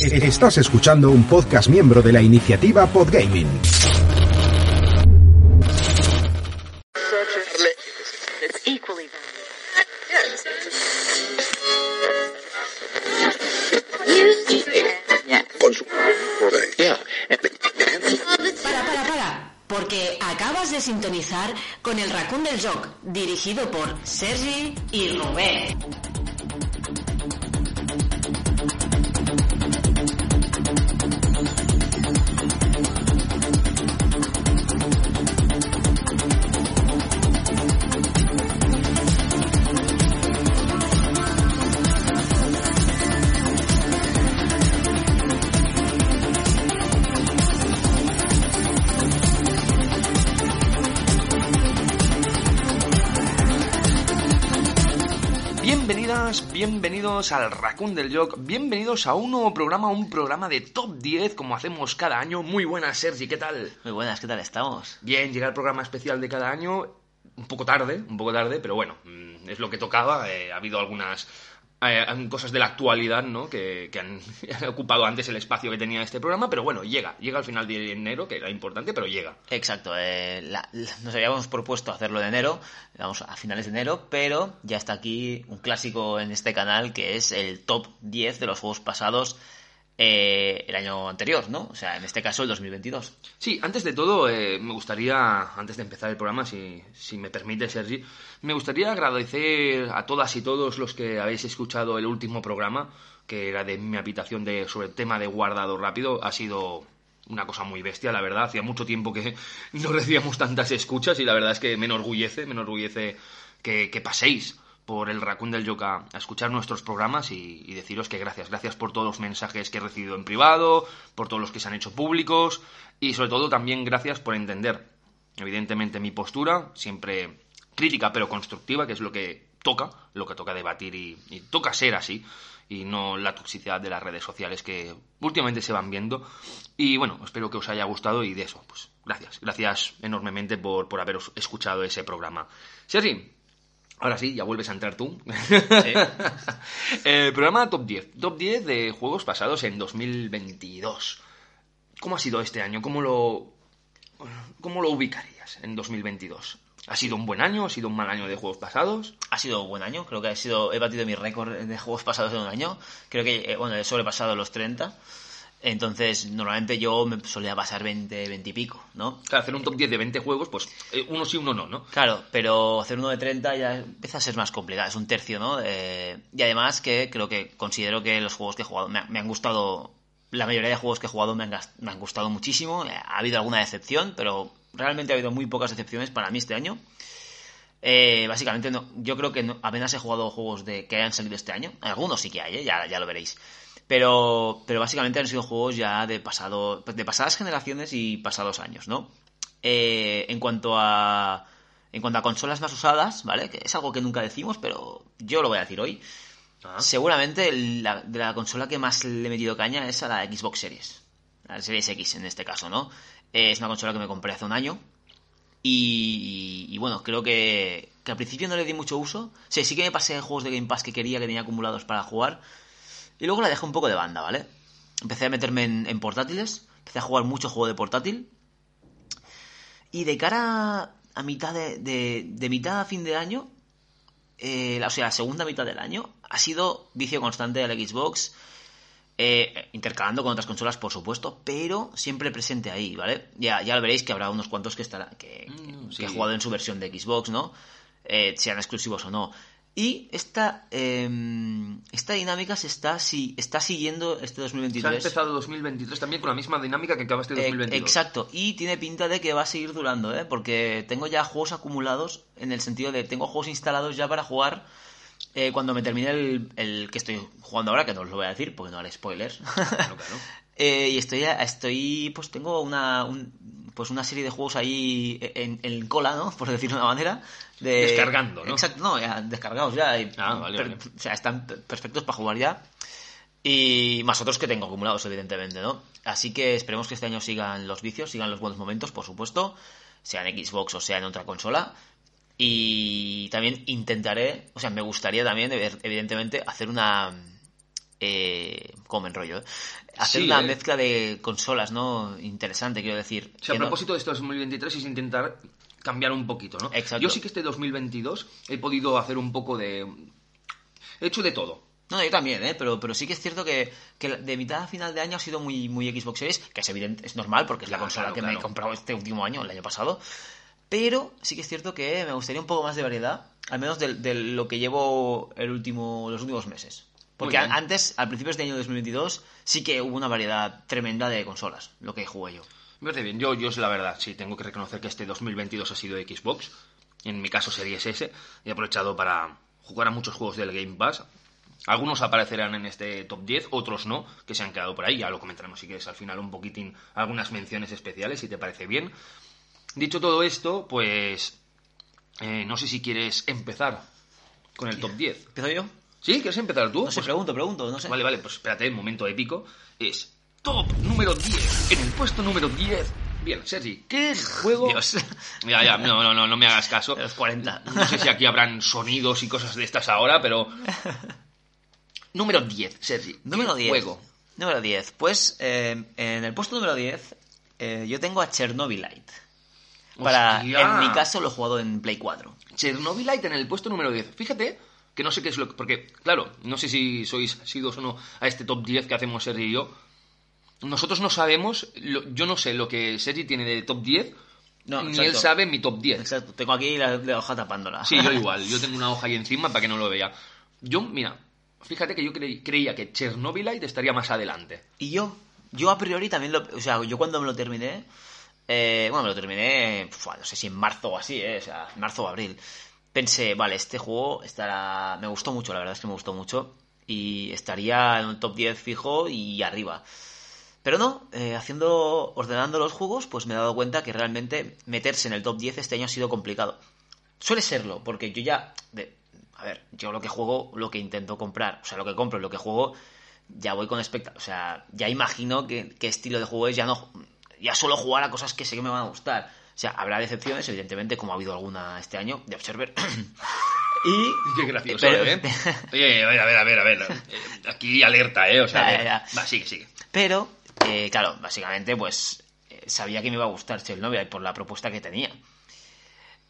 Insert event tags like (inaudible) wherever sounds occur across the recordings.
Estás escuchando un podcast miembro de la iniciativa Podgaming. Para, para, para. Porque acabas de sintonizar con el Raccoon del Joc, dirigido por Sergi y Rubén. Bienvenidos al Raccoon del Joc, bienvenidos a un nuevo programa, un programa de top 10 como hacemos cada año. Muy buenas, Sergi, ¿qué tal? Muy buenas, ¿qué tal estamos? Bien, llega el programa especial de cada año, un poco tarde, un poco tarde, pero bueno, mm, es lo que tocaba. eh, ha habido algunas eh, cosas de la actualidad, ¿no? Que, que (laughs) han, ocupado antes el espacio que tenía este programa, pero bueno, llega, llega al final de enero, que era importante, pero llega. Exacto, eh, la- nos habíamos propuesto hacerlo de enero, vamos a finales de enero, pero ya está aquí un clásico en este canal que es el top 10 de los juegos pasados eh, el año anterior, ¿no? O sea, en este caso el 2022. Sí, antes de todo, eh, me gustaría, antes de empezar el programa, si, si me permite, Sergi, me gustaría agradecer a todas y todos los que habéis escuchado el último programa, que era de mi habitación de, sobre el tema de guardado rápido. Ha sido una cosa muy bestia, la verdad. Hacía mucho tiempo que (laughs) no recibíamos tantas escuchas y la verdad es que me enorgullece, me enorgullece que, que paséis por el Raccoon del Yoka a escuchar nuestros programas y, deciros que gracias, gracias por todos los mensajes que he recibido en privado, por todos los que se han hecho públicos y sobre todo también gracias por entender, evidentemente, mi postura, siempre crítica pero constructiva, que es lo que toca, lo que toca debatir y, toca ser así y no la toxicidad de las redes sociales que últimamente se van viendo. Y bueno, espero que os haya gustado y de eso, pues gracias, gracias enormemente por, por haberos escuchado ese programa. Sergi, Ahora sí, ya vuelves a entrar tú. (laughs) El programa Top 10. Top 10 de juegos pasados en 2022. ¿Cómo ha sido este año? ¿Cómo lo, cómo lo ubicarías en 2022? ¿Ha sido un buen año? ¿Ha sido un mal año de juegos pasados? Ha sido un buen año, creo que ha sido, he batido mi récord de juegos pasados en un año, creo que, eh, bueno, he sobrepasado los 30, entonces normalmente yo me solía pasar 20, 20 y pico, ¿no? Claro, hacer un top 10 de 20 juegos, pues eh, uno sí, uno no, ¿no? Claro, pero hacer uno de 30 ya empieza a ser más complicado, es un tercio, ¿no? Eh, y además que creo que considero que los juegos que he jugado me, me han gustado, la mayoría de juegos que he jugado me han, me han gustado muchísimo, Eh, ha habido alguna decepción, pero realmente ha habido muy pocas decepciones para mí este año. Eh, básicamente no, yo creo que no- apenas he jugado juegos de que hayan salido este año, algunos sí que hay, ¿eh? ya, ya lo veréis. Pero, pero básicamente han sido juegos ya de pasado, de pasadas generaciones y pasados años, ¿no? Eh, en cuanto a en cuanto a consolas más usadas, ¿vale? Que es algo que nunca decimos, pero yo lo voy a decir hoy. Ah. Seguramente la, de la consola que más le he metido caña es a la Xbox Series. A la Series X en este caso, ¿no? Eh, es una consola que me compré hace un año. Y, y bueno, creo que, que al principio no le di mucho uso. Sí, sí que me pasé juegos de Game Pass que quería, que tenía acumulados para jugar. Y luego la dejé un poco de banda, ¿vale? Empecé a meterme en, en portátiles. Empecé a jugar mucho juego de portátil. Y de cara a mitad de, de, de mitad a fin de año, eh, la- o sea, la segunda mitad del año, ha sido vicio constante de la Xbox, eh, intercalando con otras consolas, por supuesto, pero siempre presente ahí, ¿vale? Ya, ya lo veréis que habrá unos cuantos que, estará, que, Mm, que sí. he jugado en su versión de Xbox, ¿no? Eh, sean exclusivos o no. Y esta, eh, esta dinámica se está, si, está siguiendo este Se ha 2023. empezado 2023 también con la misma dinámica que acabaste Eh, 2022. exacto, y tiene pinta de que va a seguir durando, ¿eh? Porque tengo ya juegos acumulados en el sentido de tengo juegos instalados ya para jugar eh, cuando me termine el, el que estoy jugando ahora, que no os lo voy a decir porque no haré spoilers. Claro, claro. (laughs) Eh, y estoy, estoy, pues tengo una, un- pues una serie de juegos ahí en, en cola, ¿no? Por decirlo de una manera. De... Descargando, ¿no? Exacto, no, ya descargados ya. y- Ah, vale, per- vale. O sea, están per- perfectos para jugar ya. Y más otros que tengo acumulados, evidentemente, ¿no? Así que esperemos que este año sigan los vicios, sigan los buenos momentos, por supuesto, sea en Xbox o sea en otra consola. Y también intentaré, o sea, me gustaría también, ev- evidentemente, hacer una... eh, comen rollo. ¿eh? Hacer Sí, una eh. mezcla de consolas, ¿no? Interesante, quiero decir. O sea, a que no- propósito de esto 2023 es intentar cambiar un poquito, ¿no? Exacto. Yo sí que este 2022 he podido hacer un poco de... He hecho de todo. No, yo también, ¿eh? Pero, pero sí que es cierto que, que de mitad a final de año ha sido muy, muy Xbox Series, que es evidente, es normal porque es la Claro, consola claro, que me he comprado este último año, el año pasado. Pero sí que es cierto que me gustaría un poco más de variedad, al menos de, de lo que llevo el último, los últimos meses. Porque antes, al principio de año 2022, sí que hubo una variedad tremenda de consolas, lo que jugué yo. Me parece bien. Yo, yo es la verdad, sí, tengo que reconocer que este 2022 ha sido Xbox. En mi caso Series S. He aprovechado para jugar a muchos juegos del Game Pass. Algunos aparecerán en este top 10, otros no, que se han quedado por ahí. Ya lo comentaremos si quieres al final un poquitín algunas menciones especiales, si te parece bien. Dicho todo esto, pues eh, no sé si quieres empezar con el top 10. ¿Empiezo yo? ¿Sí? ¿Quieres empezar tú? No sé, Pues pregunto, pregunto, no sé. Vale, vale, pues espérate, un momento épico. Es top número 10. En el puesto número 10. Bien, Sergi, ¿qué juego? Dios. (laughs) Ya, ya, no, no, no, no me hagas caso. Los 40. No sé si aquí habrán sonidos y cosas de estas ahora, pero. (laughs) Número 10, Sergi. ¿qué Número 10. Juego. Número 10. Pues eh, en el puesto número 10 eh, yo tengo a Chernobylite. Para, Hostia. en mi caso lo he jugado en Play 4. Chernobylite en el puesto número 10. Fíjate que no sé qué es lo que... Porque, claro, no sé si sois asidos o no a este top 10 que hacemos Sergi y yo. Nosotros no sabemos, lo- yo no sé lo que Sergi tiene de top 10, No, ni exacto. él sabe mi top 10. Exacto, tengo aquí la, la hoja tapándola. Sí, yo (laughs) igual, yo tengo una hoja ahí encima para que no lo vea. Yo, mira, fíjate que yo creí- creía que Chernobylite estaría más adelante. Y yo, yo a priori también lo... O sea, yo cuando me lo terminé... eh, bueno, me lo terminé, no sé si en marzo o así, eh, o sea, marzo o abril. Pensé, vale, este juego estará... Me gustó mucho, la verdad es que me gustó mucho. Y estaría en un top 10 fijo y arriba. Pero no, eh, haciendo, ordenando los juegos, pues me he dado cuenta que realmente meterse en el top 10 este año ha sido complicado. Suele serlo, porque yo ya, de- a ver, yo lo que juego, lo que intento comprar, o sea, lo que compro, lo que juego, ya voy con expectativa, o sea, ya imagino qué estilo de juego es, ya no, ya solo jugar a cosas que sé que me van a gustar. O sea, habrá decepciones, evidentemente, como ha habido alguna este año, de Observer. (clears throat) y... Qué gracioso, Pero- ¿eh? (laughs) Oye, a ver, a ver, a ver, a ver. (laughs) Aquí alerta, ¿eh? O sea, Ya, a ya, ver. ya. Va, sigue, sigue. Pero, eh, claro, básicamente, pues eh, sabía que me iba a gustar Chernobyl por la propuesta que tenía.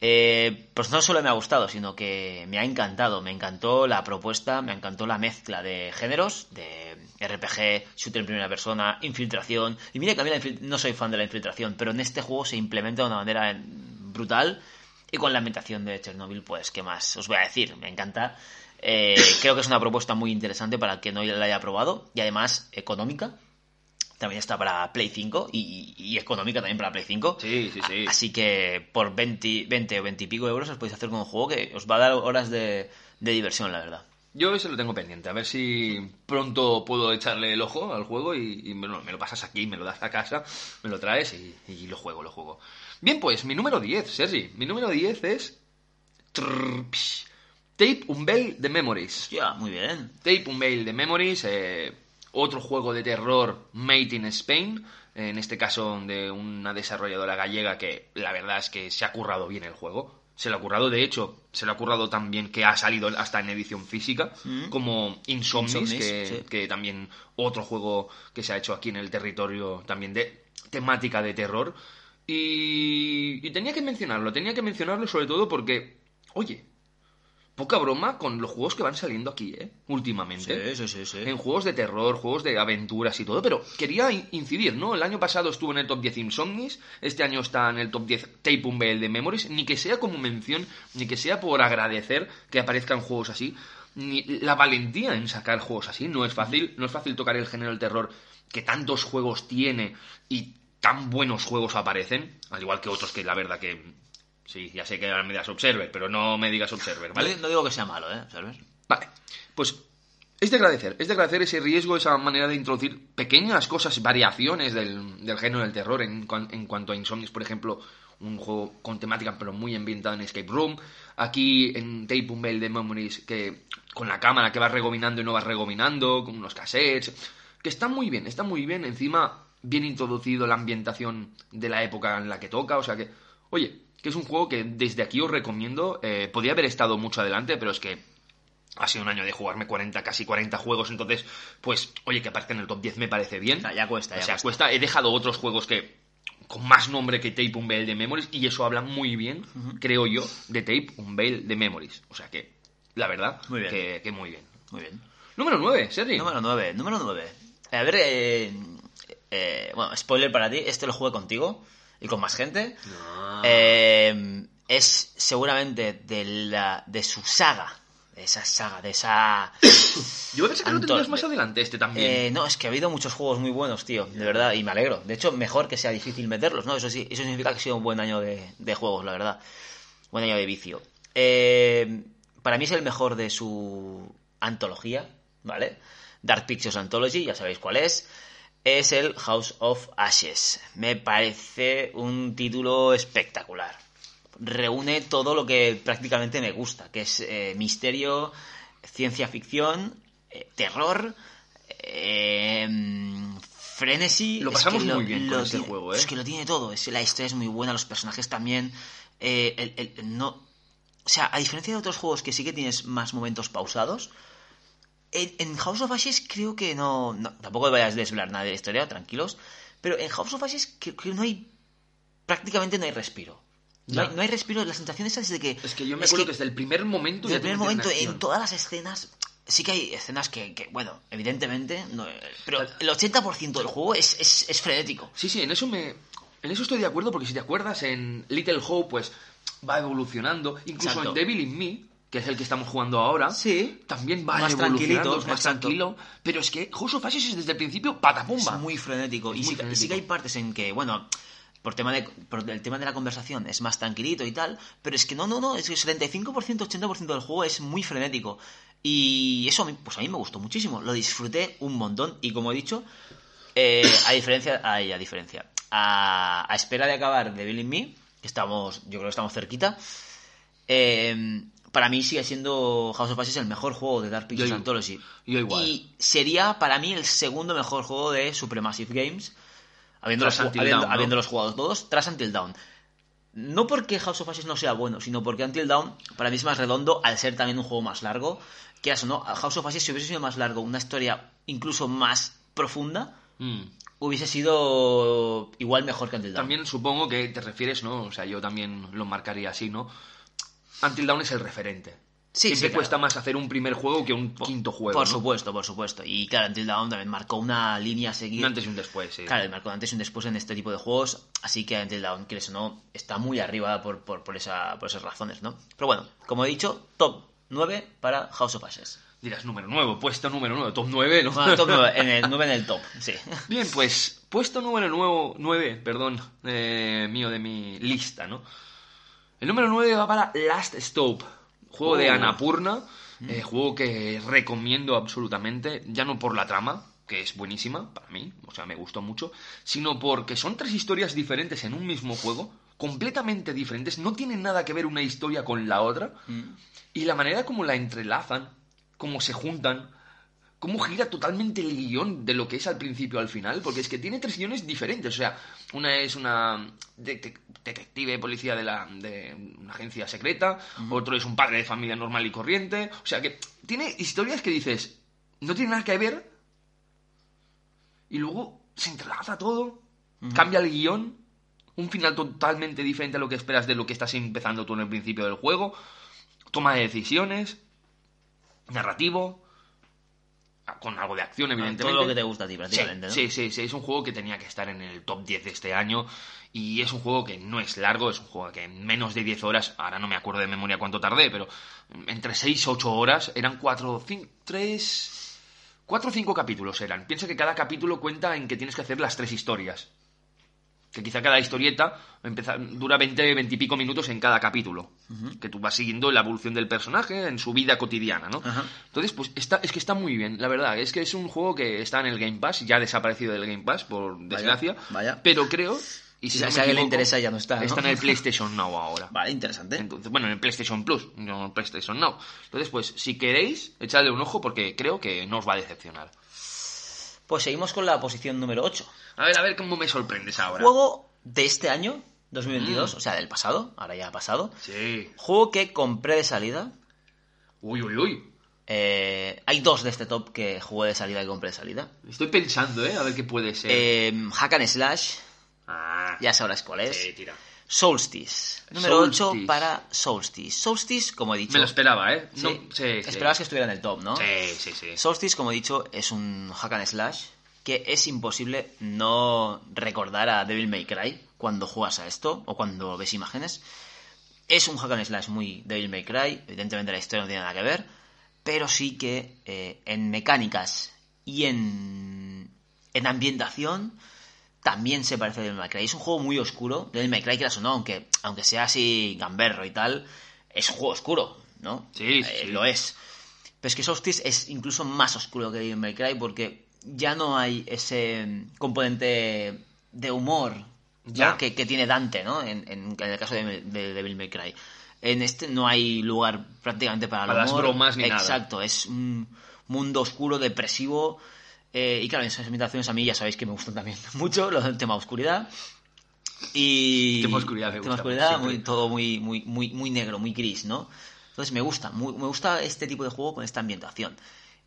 Eh, pues no solo me ha gustado, sino que me ha encantado. Me encantó la propuesta, me encantó la mezcla de géneros, de RPG, shooter en primera persona, infiltración. Y mira que a mí la no soy fan de la infiltración, pero en este juego se implementa de una manera brutal. Y con la ambientación de Chernobyl, pues, ¿qué más os voy a decir? Me encanta. Eh, creo que es una propuesta muy interesante para el que no la haya probado y además económica. También está para Play 5 y, y económica también para Play 5. Sí, sí, sí. A- Así que por 20, 20 o 20 y pico euros os podéis hacer con un juego que os va a dar horas de, de diversión, la verdad. Yo ese lo tengo pendiente, a ver si pronto puedo echarle el ojo al juego y, me lo pasas aquí, me lo das a casa, me lo traes y, y lo juego, lo juego. Bien, pues mi número 10, Sergi. Mi número 10 es... Tape Unveil de Memories. Ya, muy bien. Tape Unveil de Memories, eh, otro juego de terror made in Spain, en este caso de una desarrolladora gallega que la verdad es que se ha currado bien el juego. Se lo ha currado, de hecho, se lo ha currado tan bien que ha salido hasta en edición física, como Insomnis, Insomnis, que, sí. que también otro juego que se ha hecho aquí en el territorio también de temática de terror. Y, y tenía que mencionarlo, tenía que mencionarlo sobre todo porque, oye, poca broma con los juegos que van saliendo aquí, ¿eh? Últimamente. sí, sí, sí. En juegos de terror, juegos de aventuras y todo, pero quería in- incidir, ¿no? El año pasado estuvo en el top 10 Insomnis, este año está en el top 10 Tape Unveil de Memories, ni que sea como mención, ni que sea por agradecer que aparezcan juegos así, ni la valentía en sacar juegos así, no es fácil, no es fácil tocar el género del terror que tantos juegos tiene y tan buenos juegos aparecen, al igual que otros que la verdad que... Sí, ya sé que ahora me das Observer, pero no me digas Observer, ¿vale? No, no digo que sea malo, ¿eh? ¿Sabes? Vale, pues es de agradecer, es de agradecer ese riesgo, esa manera de introducir pequeñas cosas, variaciones del, del género del terror en, en cuanto a Insomnius, por ejemplo, un juego con temática pero muy ambientado en Escape Room. Aquí en Tape Unveil de Memories, que con la cámara que vas regominando y no vas regominando, con unos cassettes, que está muy bien, está muy bien, encima bien introducido la ambientación de la época en la que toca, o sea que, oye, que es un juego que desde aquí os recomiendo, eh, podría haber estado mucho adelante, pero es que Ha sido un año de jugarme 40, casi 40 juegos, entonces, pues, oye, que aparezca en el top 10 me parece bien. Ya, ya cuesta, ya o sea, cuesta. cuesta. He dejado otros juegos que con más nombre que Tape Unveil de Memories y eso habla muy bien, creo yo, de Tape Unveil de Memories. O sea que, la verdad, Muy bien. Que, que muy bien. Muy bien. Número 9, Sergi. Número 9, número 9. A ver, eh, eh, bueno, spoiler para ti, este lo jugué contigo y con más gente. Ah. Eh, es seguramente de, la, de su saga, de esa saga, de esa... (coughs) Yo pensé que lo tendrías más adelante, este también. Eh, no, es que ha habido muchos juegos muy buenos, tío, de verdad, y me alegro. De hecho, mejor que sea difícil meterlos, ¿no? Eso sí, eso significa que ha sido un buen año de, de juegos, la verdad. Buen año de vicio. Eh, para mí es el mejor de su antología, ¿vale? Dark Pictures Anthology, ya sabéis cuál es. Es el House of Ashes. Me parece un título espectacular. Reúne todo lo que prácticamente me gusta, que es eh, misterio, ciencia ficción, eh, terror, eh, frenesy. Lo Es pasamos que muy bien con este tiene- juego, ¿eh? Es que lo tiene todo. Es, la historia es muy buena, los personajes también. eh, el no, o sea, a diferencia de otros juegos que sí que tienes más momentos pausados, en, en House of Ashes creo que no, no- Tampoco vayas a desvelar nada de la historia, tranquilos. Pero en House of Ashes creo que no hay. Prácticamente no hay respiro. No, hay, no hay respiro. La sensación esa es de que. es que yo me acuerdo que, desde el primer momento... desde el primer momento, en todas las escenas. Sí que hay escenas que, que, bueno, evidentemente. no- pero el 80% del juego es, es, es frenético. Sí, sí, en eso me. En eso estoy de acuerdo, porque si te acuerdas, en Little Hope, pues va evolucionando. Incluso Exacto. en Devil in Me, que es el que estamos jugando ahora, Sí. también va Más tranquilito, más exacto. tranquilo. Pero es que House of Ashes es desde el principio patapumba. Es muy frenético. Es y muy sí, que- frenético. sí que hay partes en que, bueno, por tema de por el tema de la conversación es más tranquilito y tal, pero es que no, no, no, es que el 75%, 80% del juego es muy frenético. Y eso a mí, pues a mí me gustó muchísimo, lo disfruté un montón y como he dicho, eh, a diferencia, ay, a diferencia, a, a espera de acabar de Bill in Me, que estamos, yo creo que estamos cerquita, eh, para mí sigue siendo House of Ashes el mejor juego de Dark Pictures Yo- Anthology. yo igual. Y sería para mí el segundo mejor juego de Supremative Games, habiéndolos, ju- habiendo- ¿no? habiéndolos jugado todos, tras Until Dawn. No porque House of Ashes no sea bueno, sino porque Until Dawn para mí es más redondo al ser también un juego más largo. Que eso, ¿no? House of Ashes, si hubiese sido más largo, una historia incluso más profunda, Mm. hubiese sido igual mejor que Until Dawn. También supongo que te refieres, ¿no? O sea, yo también lo marcaría así, ¿no? Until Dawn es el referente. Sí, Siempre sí, claro. cuesta más hacer un primer juego que un quinto juego. Por ¿no? supuesto, por supuesto. Y claro, Until Dawn también marcó una línea a seguir. Un antes y un después, sí. Claro, marcó un antes y un después en este tipo de juegos, así que Until Dawn, quieres o no, está muy arriba por, por, por, esa, por esas razones, ¿no? Pero bueno, como he dicho, top 9 para House of Ashes. Dirás número 9, puesto número 9, top 9, ¿no? Bueno, top 9, en el (laughs) 9 en el top, sí. Bien, pues puesto número 9, 9 perdón, eh, mío de mi lista, ¿no? El número 9 va para Last Stop, juego de Oh. Annapurna, eh, juego que recomiendo absolutamente, ya no por la trama, que es buenísima para mí, o sea, me gustó mucho, sino porque son tres historias diferentes en un mismo juego, completamente diferentes, no tienen nada que ver una historia con la otra, y la manera como la entrelazan, cómo se juntan, cómo gira totalmente el guion de lo que es al principio al final, porque es que tiene tres guiones diferentes. O sea, una es una detec- detective policía de, la, de una agencia secreta, otro es un padre de familia normal y corriente. O sea, que tiene historias que dices, no tiene nada que ver, y luego se entrelaza todo, cambia el guion, un final totalmente diferente a lo que esperas de lo que estás empezando tú en el principio del juego, toma de decisiones, narrativo, con algo de acción, evidentemente. Todo lo que te gusta a ti, Sí, prácticamente, ¿no? sí, sí, sí, es un juego que tenía que estar en el top 10 de este año y es un juego que no es largo, es un juego que en menos de 10 horas, ahora no me acuerdo de memoria cuánto tardé, pero entre 6 y 8 horas eran 4, 5, 3, 4 o 5 capítulos eran. Piensa que cada capítulo cuenta en que tienes que hacer las tres historias. Que quizá cada historieta empieza- dura 20, 20 y pico minutos en cada capítulo. Que tú vas siguiendo la evolución del personaje en su vida cotidiana, ¿no? Ajá. Entonces, pues está, es que está muy bien, la verdad. Es que es un juego que está en el Game Pass, ya ha desaparecido del Game Pass, por desgracia. vaya. Pero creo. Y si, Si a no me alguien le interesa, ya no está, ¿no? Está en el PlayStation Now ahora. (laughs) Vale, interesante. Entonces, bueno, en el PlayStation Plus, no en el PlayStation Now. Entonces, pues, si queréis, echadle un ojo porque creo que no os va a decepcionar. Pues seguimos con la posición número 8. A ver, a ver cómo me sorprendes ahora. Juego de este año, 2022, Mm. o sea, del pasado, ahora ya ha pasado. Sí. Juego que compré de salida. Uy, uy, uy. Eh, hay dos de este top que jugué de salida y compré de salida. Estoy pensando, ¿eh? A ver qué puede ser. Eh, Hack and Slash, ah, ya sabrás cuál es. sí, tira. Solstice, número 8 Solstice. para Solstice. Solstice, como he dicho... Me lo esperaba, ¿eh? No, sí, sí. Esperabas que estuviera en el top, ¿no? Sí, sí, sí. Solstice, como he dicho, es un hack and slash que es imposible no recordar a Devil May Cry cuando juegas a esto o cuando ves imágenes. Es un hack and slash muy Devil May Cry, evidentemente la historia no tiene nada que ver, pero sí que eh, en mecánicas y en, en ambientación también se parece a Devil May Cry. Es un juego muy oscuro, Devil May Cry, que o no, aunque, aunque sea así gamberro y tal, es un juego oscuro, ¿no? Sí, Eh, sí. Lo es. Pero es que Solstice es incluso más oscuro que Devil May Cry porque ya no hay ese componente de humor ¿no? Ya. que, que tiene Dante, ¿no? En, en- en el caso de, de Devil May Cry. En este no hay lugar prácticamente para el Para las humor. bromas ni nada. Exacto, es un mundo oscuro, depresivo. Eh, y claro, esas imitaciones a mí ya sabéis que me gustan también (laughs) mucho, los del tema oscuridad. Y. Tema oscuridad me Tema gusta, oscuridad, muy, todo muy, muy, muy, muy negro, muy gris, ¿no? Entonces me gusta, muy- me gusta este tipo de juego con esta ambientación.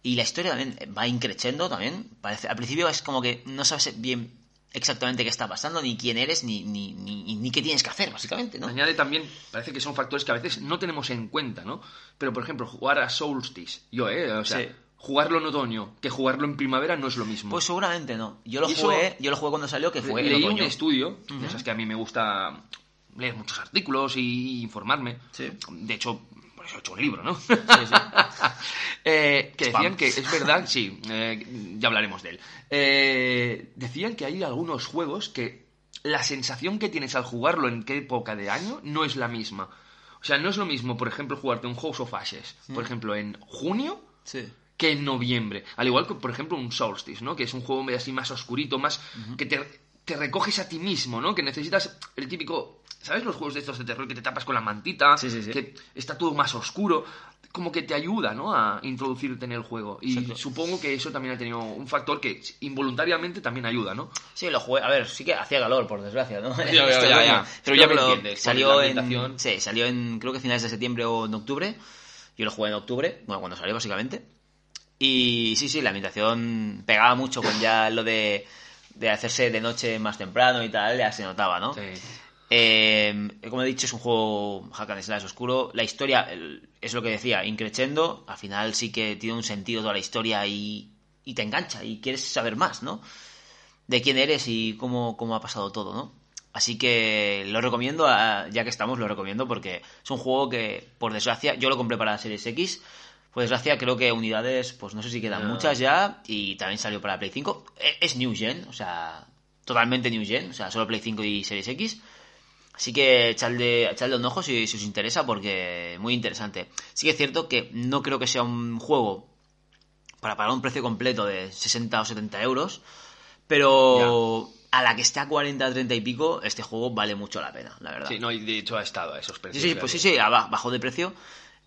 Y la historia también va increciendo también. Parece, al principio es como que no sabes bien exactamente qué está pasando, ni quién eres, ni, ni, ni, ni qué tienes que hacer, básicamente, ¿no? Añade también, parece que son factores que a veces no tenemos en cuenta, ¿no? Pero, por ejemplo, jugar a Solstice, yo, ¿eh? O sea, Sí. Jugarlo en otoño que jugarlo en primavera no es lo mismo. Pues seguramente no. Yo lo Y eso- jugué, yo lo jugué cuando salió, que fue en Leí un otoño. estudio, ya sabes que a mí me gusta leer muchos artículos y informarme. Sí. De hecho, por eso he hecho un libro, ¿no? sí. (laughs) Eh, que Spam. decían que es verdad, sí, eh, ya hablaremos de él. Eh, decían que hay algunos juegos que la sensación que tienes al jugarlo en qué época de año no es la misma. O sea, no es lo mismo, por ejemplo, jugarte un House of Ashes, por ejemplo, en junio Sí. Que en noviembre. Al igual que, por ejemplo, un Solstice, ¿no? Que es un juego así más oscurito, más que te, te recoges a ti mismo, ¿no? Que necesitas el típico... ¿Sabes los juegos de estos de terror que te tapas con la mantita? Sí, sí, sí. Que está todo más oscuro. Como que te ayuda, ¿no? A introducirte en el juego. Y Exacto. supongo que eso también ha tenido un factor que involuntariamente también ayuda, ¿no? Sí, lo jugué. A ver, sí que hacía calor, por desgracia, ¿no? Ya, ya, ya, (laughs) otoño. ya. Pero ya me lo- entiendes, Salió en. Sí, salió en. Creo que finales de septiembre o en octubre. Yo lo jugué en octubre, bueno, cuando salió, básicamente. Y sí, sí, la ambientación pegaba mucho con ya lo de, de hacerse de noche más temprano y tal, ya se notaba, ¿no? Sí. Eh, como he dicho, es un juego hack and slash oscuro. La historia el- es lo que decía, increchendo. Al final sí que tiene un sentido toda la historia y, y te engancha y quieres saber más, ¿no? De quién eres y cómo, cómo ha pasado todo, ¿no? Así que lo recomiendo, a- ya que estamos, lo recomiendo porque es un juego que, por desgracia, yo lo compré para la Series X. Por desgracia, creo que unidades, pues no sé si quedan muchas ya. Y también salió para Play 5. E- Es New Gen, o sea, totalmente New Gen, o sea, solo Play 5 y Series X. Así que echadle, echadle un ojo si, si os interesa, porque muy interesante. Sí que es cierto que no creo que sea un juego para pagar un precio completo de 60 o 70 euros, pero a la que esté a 40, 30 y pico, este juego vale mucho la pena, la verdad. Sí, no, y de hecho ha estado a esos Sí, precios. sí, pues sí, sí, bajó de precio.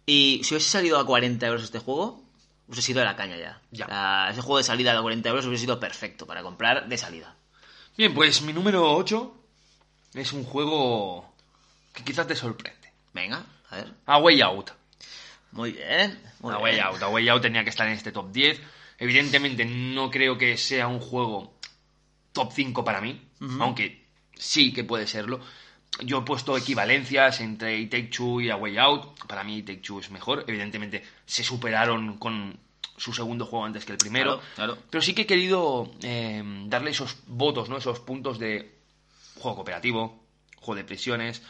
Y si hubiese salido a 40 euros este juego, hubiese sido de la caña ya. Ya. Ese juego de salida a 40 euros hubiese sido perfecto para comprar de salida. Bien, pues mi número 8 es un juego que quizás te sorprende. Venga, a ver. A Way Out. Muy bien. Muy A bien. Way Out. A Way Out tenía que estar en este top 10. Evidentemente no creo que sea un juego top 5 para mí, aunque sí que puede serlo. Yo he puesto equivalencias entre It Take Two y A Way Out. Para mí It Take Two es mejor. Evidentemente se superaron con su segundo juego antes que el primero. Claro, claro. Pero sí que he querido eh, darle esos votos, ¿no? Esos puntos de juego cooperativo, juego de prisiones,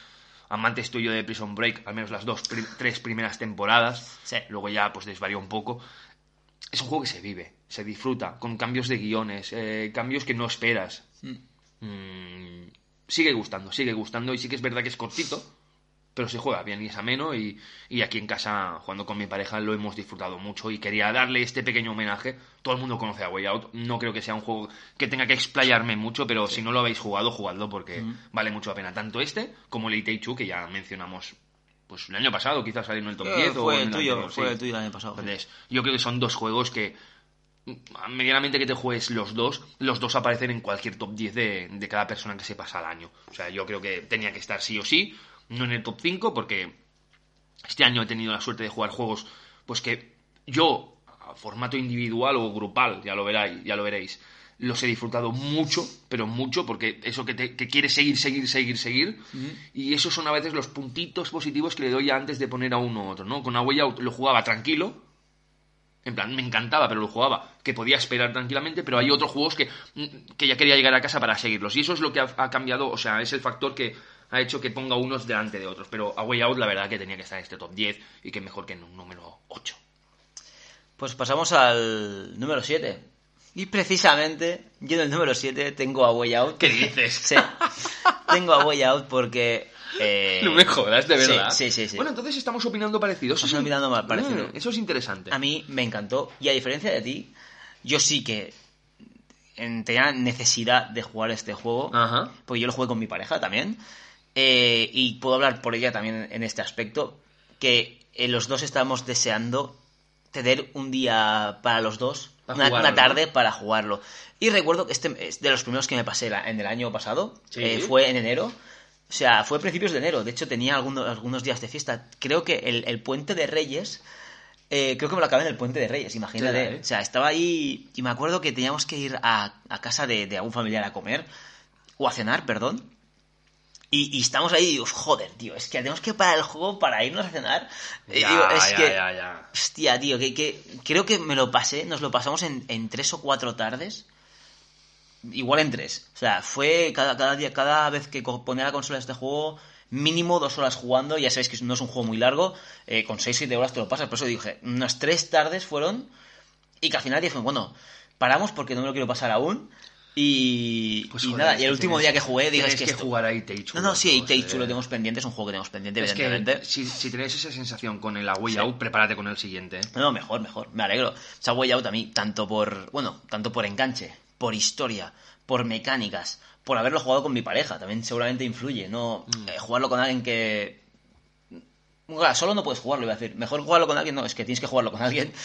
amantes tuyo de Prison Break, al menos las dos, tres primeras temporadas. Sí. Luego ya pues desvarió un poco. Es un juego que se vive, se disfruta, con cambios de guiones, eh, cambios que no esperas. Mm, sigue gustando, sigue gustando y sí que es verdad que es cortito, pero se juega bien y es ameno y, y aquí en casa, jugando con mi pareja, lo hemos disfrutado mucho y quería darle este pequeño homenaje. Todo el mundo conoce a Way Out, no creo que sea un juego que tenga que explayarme mucho, pero si no lo habéis jugado, jugadlo porque vale mucho la pena. Tanto este como el It Two, que ya mencionamos pues el año pasado, quizás salió en el top Eh, 10 o fue en el tuyo, anterior, fue sí. el tuyo el año pasado. Entonces, yo creo que son dos juegos que, mm, medianamente que te juegues los dos, los dos aparecen en cualquier top 10 de, de cada persona que se pasa al año. O sea, yo creo que tenía que estar sí o sí, no en el top 5, porque este año he tenido la suerte de jugar juegos pues que yo, a formato individual o grupal, ya lo veréis, ya lo veréis, los he disfrutado mucho, pero mucho, porque eso que, te, que quieres seguir, seguir, seguir, seguir, y esos son a veces los puntitos positivos que le doy antes de poner a uno u otro, ¿no? Con A Way Out lo jugaba tranquilo, en plan, me encantaba, pero lo jugaba, que podía esperar tranquilamente, pero hay otros juegos que, que ya quería llegar a casa para seguirlos, y eso es lo que ha, ha cambiado, o sea, es el factor que ha hecho que ponga unos delante de otros, pero A Way Out la verdad que tenía que estar en este top 10 y que mejor que en un número 8. Pues pasamos al número 7. Y precisamente, yo en el número 7 tengo a Way Out. ¿Qué dices? Sí. tengo a Way Out porque. Eh, (laughs) No me jodas, de verdad. Sí, sí, sí. Bueno, entonces estamos opinando parecidos. Estamos Eso es- opinando mal parecido. Mm, Eso es interesante. A mí me encantó. Y a diferencia de ti, yo sí que en- tenía necesidad de jugar este juego. Ajá. Porque yo lo jugué con mi pareja también. Eh, y puedo hablar por ella también en este aspecto. Que eh, los dos estábamos deseando tener un día para los dos. Una, jugarlo, una tarde para jugarlo. Y recuerdo que este es de los primeros que me pasé la- en el año pasado. Sí. Eh, fue en enero. O sea, fue a principios de enero. De hecho, tenía algunos, algunos días de fiesta. Creo que el, el puente de Reyes. eh, creo que me lo acabé en el puente de Reyes, imagínate. ¿eh? O sea, estaba ahí. Y me acuerdo que teníamos que ir a, a casa de, de algún familiar a comer. O a cenar, perdón. Y, y estamos ahí y digo, joder, tío, es que tenemos que parar el juego para irnos a cenar. Y Ya, digo, es ya, que. ya, ya. Hostia, tío, que, que creo que me lo pasé, nos lo pasamos en, en tres o cuatro tardes. Igual en tres. O sea, fue cada, cada día, cada vez que ponía la consola este juego, mínimo dos horas jugando. Ya sabéis que no es un juego muy largo, eh, con seis, siete horas te lo pasas. Por eso dije, unas tres tardes fueron. Y que al final dije, bueno, paramos porque no me lo quiero pasar aún. Y, Pues, y joder, nada, y el último tienes- día que jugué, dije, es que, que esto- jugar a It Takes Two, No, no, sí, It los Takes dos, Two lo tenemos pendiente, es un juego que tenemos pendiente, Es evidentemente. que si, si tenéis esa sensación con el A Way Out, prepárate con el siguiente. ¿eh? No, mejor, mejor. Me alegro. Se ha Way Out a mí, tanto por, bueno, tanto por enganche, por historia, por mecánicas, por haberlo jugado con mi pareja. También seguramente influye, ¿no? Mm. Eh, jugarlo con alguien que... Bueno, solo no puedes jugarlo, iba a decir. Mejor jugarlo con alguien, no, es que tienes que jugarlo con alguien. (laughs)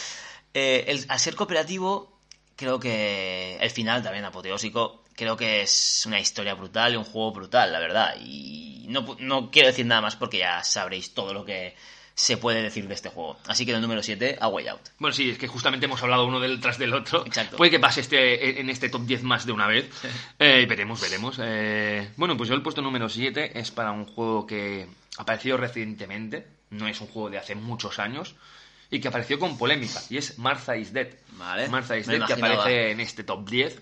Eh, el, al ser cooperativo, creo que el final también apoteósico, creo que es una historia brutal y un juego brutal, la verdad. Y no, no quiero decir nada más porque ya sabréis todo lo que se puede decir de este juego. Así que en el número 7, A Way Out. Bueno, sí, es que justamente hemos hablado uno del tras del otro. Exacto. Puede que pase este, en este top 10 más de una vez. Eh, veremos, veremos. Eh, bueno, pues yo el puesto número 7 es para un juego que apareció recientemente. No es un juego de hace muchos años. Y que apareció con polémica. Y es Martha is Dead. Vale, Martha is Dead, que aparece en este top 10.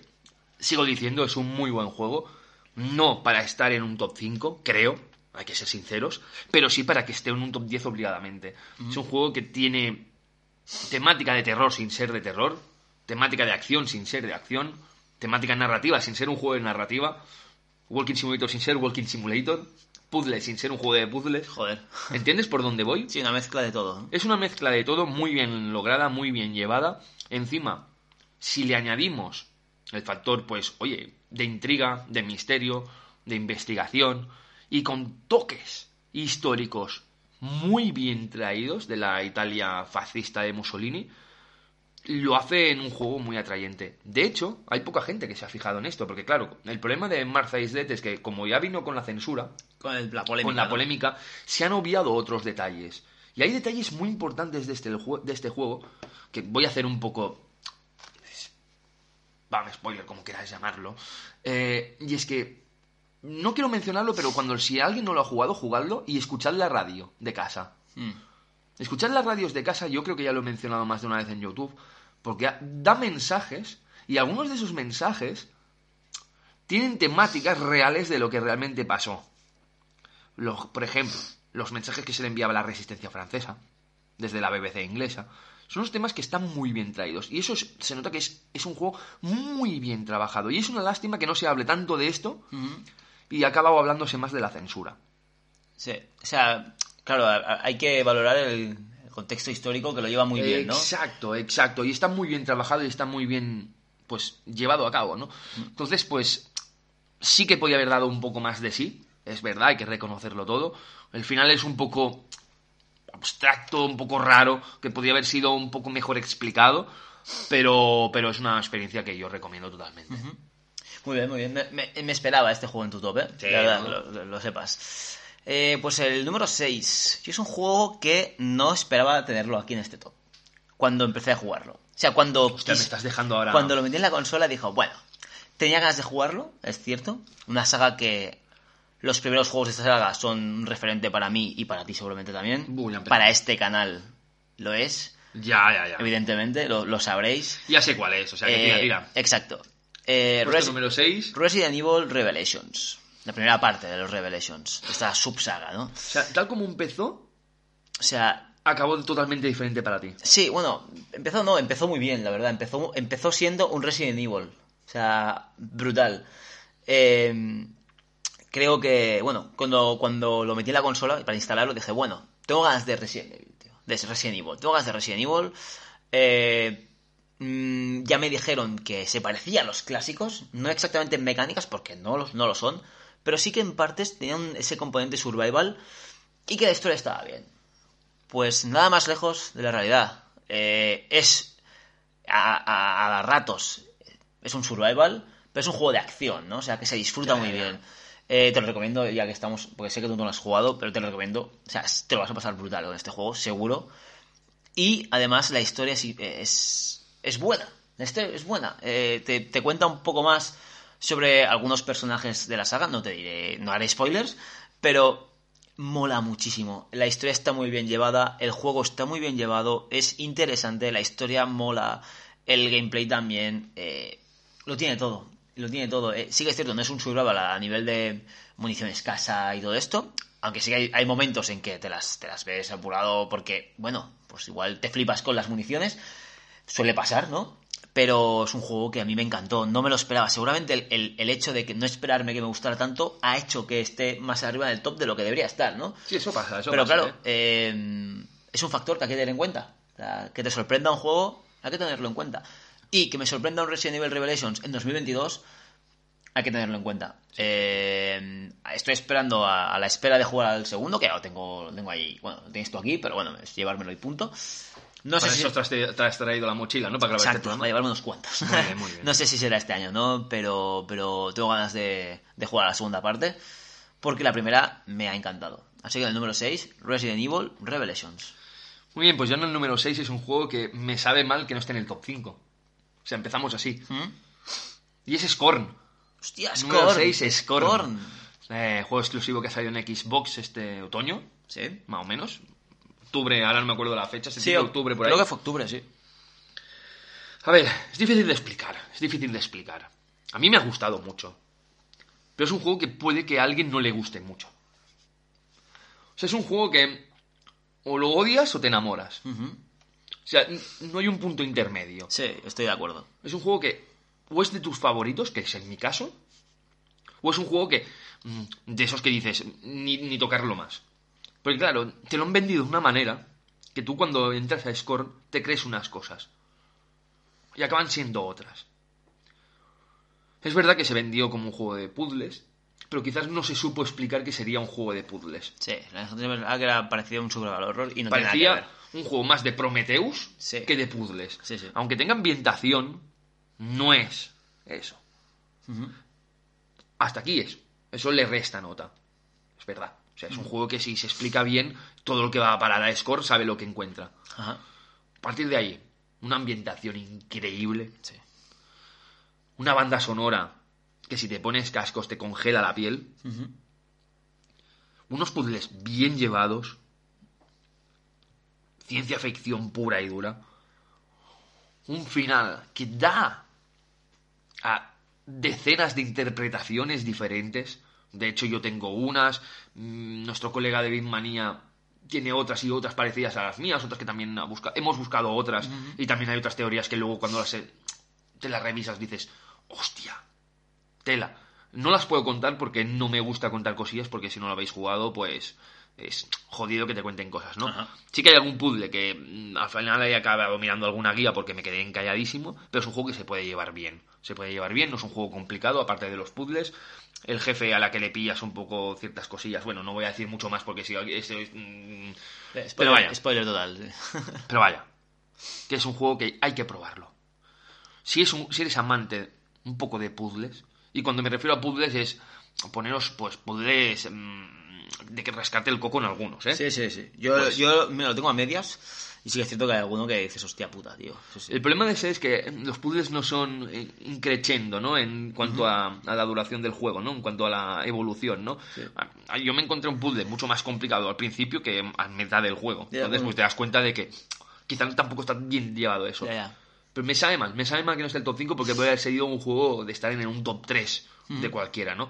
Sigo diciendo, es un muy buen juego. No para estar en un top 5, creo. Hay que ser sinceros. Pero sí para que esté en un top 10 obligadamente. Es un juego que tiene temática de terror sin ser de terror, temática de acción sin ser de acción, temática narrativa sin ser un juego de narrativa, Walking Simulator sin ser Walking Simulator, puzzle sin ser un juego de puzzles. Joder. ¿Entiendes por dónde voy? Sí, una mezcla de todo. ¿no? Es una mezcla de todo muy bien lograda, muy bien llevada. Encima, si le añadimos el factor, pues, oye, de intriga, de misterio, de investigación y con toques históricos muy bien traídos de la Italia fascista de Mussolini, lo hace en un juego muy atrayente. De hecho, hay poca gente que se ha fijado en esto, porque claro, el problema de Martha is Dead es que como ya vino con la censura, Con el- la polémica. con la ¿no? polémica, se han obviado otros detalles. Y hay detalles muy importantes de este, de este juego que voy a hacer un poco. Vamos, spoiler, como quieras llamarlo. Eh, y es que. No quiero mencionarlo, pero cuando si alguien no lo ha jugado, jugadlo y escuchad la radio de casa. Mm. Escuchad las radios de casa, yo creo que ya lo he mencionado más de una vez en YouTube, porque da mensajes y algunos de esos mensajes tienen temáticas reales de lo que realmente pasó. Los- por ejemplo, los mensajes que se le enviaba a la resistencia francesa, desde la BBC inglesa, son unos temas que están muy bien traídos. Y eso es- se nota que es, es un juego muy bien trabajado. Y es una lástima que no se hable tanto de esto Ujú. Y ha acabado hablándose más de la censura. Sí. O sea, claro, hay que valorar el, contexto histórico que lo lleva muy bien, ¿no? Exacto, exacto. Y está muy bien trabajado y está muy bien, pues, llevado a cabo, ¿no? Entonces, pues, sí que podía haber dado un poco más de sí. Es verdad, hay que reconocerlo todo. El final es un poco abstracto, un poco raro, que podía haber sido un poco mejor explicado. Pero, pero es una experiencia que yo recomiendo totalmente. Muy bien, muy bien. Me, me- me esperaba este juego en tu top, ¿eh? Sí, La verdad, ¿no? lo, sepas. Eh, pues el número 6. Yo es un juego que no esperaba tenerlo aquí en este top. cuando empecé a jugarlo. O sea, cuando... Hostia, me estás dejando ahora. Cuando lo metí en la consola dijo, bueno, tenía ganas de jugarlo, es cierto. Una saga que los primeros juegos de esta saga son un referente para mí y para ti seguramente también. Para este canal lo es, Ya, ya, ya. evidentemente, lo, lo sabréis. Ya sé cuál es, o sea, que Eh, tira, tira. Exacto. Eh, Res- número 6. Resident Evil Revelations. La primera parte de los Revelations. Esta subsaga, ¿no? O sea, tal como empezó, O sea, acabó totalmente diferente para ti. Sí, bueno, empezó no, empezó muy bien, la verdad. Empezó, empezó siendo un Resident Evil. O sea, brutal. Eh, creo que, bueno, cuando, cuando lo metí en la consola para instalarlo, dije, bueno, tengo ganas de Resident Evil, tío. De Resident Evil. Tengo ganas de Resident Evil. Eh, mm, ya me dijeron que se parecía a los clásicos, no exactamente en mecánicas, porque no, los, no lo son, pero sí que en partes tenían ese componente survival y que la historia estaba bien. Pues nada más lejos de la realidad. Eh, es a, a- a ratos es un survival, pero es un juego de acción, ¿no? O sea que se disfruta muy bien. Eh, te lo recomiendo, ya que estamos, porque sé que tú no lo has jugado, pero te lo recomiendo. O sea, te lo vas a pasar brutal con este juego, seguro. Y además la historia es, es, es buena. Historia es buena. Eh, te, te cuenta un poco más sobre algunos personajes de la saga. No te diré, no haré spoilers, pero mola muchísimo. La historia está muy bien llevada, el juego está muy bien llevado, es interesante, la historia mola, el gameplay también. eh, lo tiene todo. Lo tiene todo. Eh, sí que es cierto, no es un survival a nivel de munición escasa y todo esto. Aunque sí que hay, hay momentos en que te las, te las ves apurado porque, bueno, pues igual te flipas con las municiones. Suele pasar, ¿no? Pero es un juego que a mí me encantó, no me lo esperaba. Seguramente el, el- el hecho de que no esperarme que me gustara tanto ha hecho que esté más arriba del top de lo que debería estar, ¿no? Sí, eso pasa, eso Pero pasa, claro, ¿eh? eh, es un factor que hay que tener en cuenta. O sea, que te sorprenda un juego, hay que tenerlo en cuenta. Y que me sorprenda un Resident Evil Revelations en 2022, hay que tenerlo en cuenta. Eh, estoy esperando a, a la espera de jugar al segundo, que ya lo tengo, lo tengo ahí. Bueno, lo tienes tú aquí, pero bueno, es llevármelo y punto. No Para sé si... eso te has, te has traído la mochila, ¿no? Para grabar este Exacto, va a llevarme unos cuantos. Muy bien, muy (laughs) bien. no sé si será este año, ¿no? Pero, pero tengo ganas de, de jugar a la segunda parte. Porque la primera me ha encantado. Así que el número 6, Resident Evil Revelations. Muy bien, pues yo en el número 6 es un juego que me sabe mal que no esté en el top 5. O sea, empezamos así. ¿Mm? Y es Scorn. Hostia, Número Scorn. es Scorn. Scorn. Eh, juego exclusivo que ha salido en Xbox este otoño, Sí. más o menos. Octubre, ahora no me acuerdo la fecha, Sí, septiembre, octubre por ahí. creo que fue octubre, sí. A ver, es difícil de explicar, es difícil de explicar. A mí me ha gustado mucho. Pero es un juego que puede que a alguien no le guste mucho. O sea, es un juego que o lo odias o te enamoras. O sea, no hay un punto intermedio. Sí, estoy de acuerdo. Es un juego que o es de tus favoritos, que es en mi caso, o es un juego que mm, de esos que dices, ni, ni tocarlo más. Porque claro, te lo han vendido de una manera que tú cuando entras a Scorn te crees unas cosas y acaban siendo otras. Es verdad que se vendió como un juego de puzzles, pero quizás no se supo explicar que sería un juego de puzzles. Sí, la gente pensaba que era parecido a un survival horror y no Parecía tiene nada un juego más de Prometheus Sí. que de puzzles. Sí, sí. Aunque tenga ambientación, no es eso. Hasta aquí es. Eso le resta nota. Es verdad. O sea, es un juego que si se explica bien, todo lo que va a parar a Score sabe lo que encuentra. Ajá. A partir de ahí, una ambientación increíble. Sí. Una banda sonora que si te pones cascos te congela la piel. Unos puzzles bien llevados. Ciencia ficción pura y dura. Un final que da a decenas de interpretaciones diferentes. De hecho, yo tengo unas. mm, Nuestro colega de Bitmania tiene otras y otras parecidas a las mías, otras que también ha busca- hemos buscado otras. Y también hay otras teorías que luego cuando las, te las revisas dices, hostia, tela. No las puedo contar porque no me gusta contar cosillas, porque si no lo habéis jugado, pues es jodido que te cuenten cosas, ¿no? Ajá. Sí que hay algún puzzle que mm, al final he acabado mirando alguna guía porque me quedé encalladísimo, pero es un juego que se puede llevar bien. Se puede llevar bien, no es un juego complicado, aparte de los puzzles. El jefe a la que le pillas un poco ciertas cosillas, bueno, no voy a decir mucho más porque si eso es, mm, Spoiler, Pero vaya. spoiler total. (laughs) pero vaya, que es un juego que hay que probarlo. Si, es un- si eres amante un poco de puzzles, Y cuando me refiero a puzzles es poneros, pues, puzzles mm, de que rescate el coco en algunos, ¿eh? Sí, sí, sí. Yo, Pues- yo me lo tengo a medias y sí que es cierto que hay alguno que dices, hostia puta, tío. Sí, sí. El problema de ese es que los puzzles no son eh, increchendo, ¿no? En cuanto a, a la duración del juego, ¿no? En cuanto a la evolución, ¿no? Ah, Yo me encontré un puzzle mucho más complicado al principio que a mitad del juego. Entonces, bueno. pues te das cuenta de que quizás tampoco está bien llevado eso. Pero me sabe mal, me sabe mal que no esté el top 5 porque puede haber sido un juego de estar en un top 3 de cualquiera, ¿no?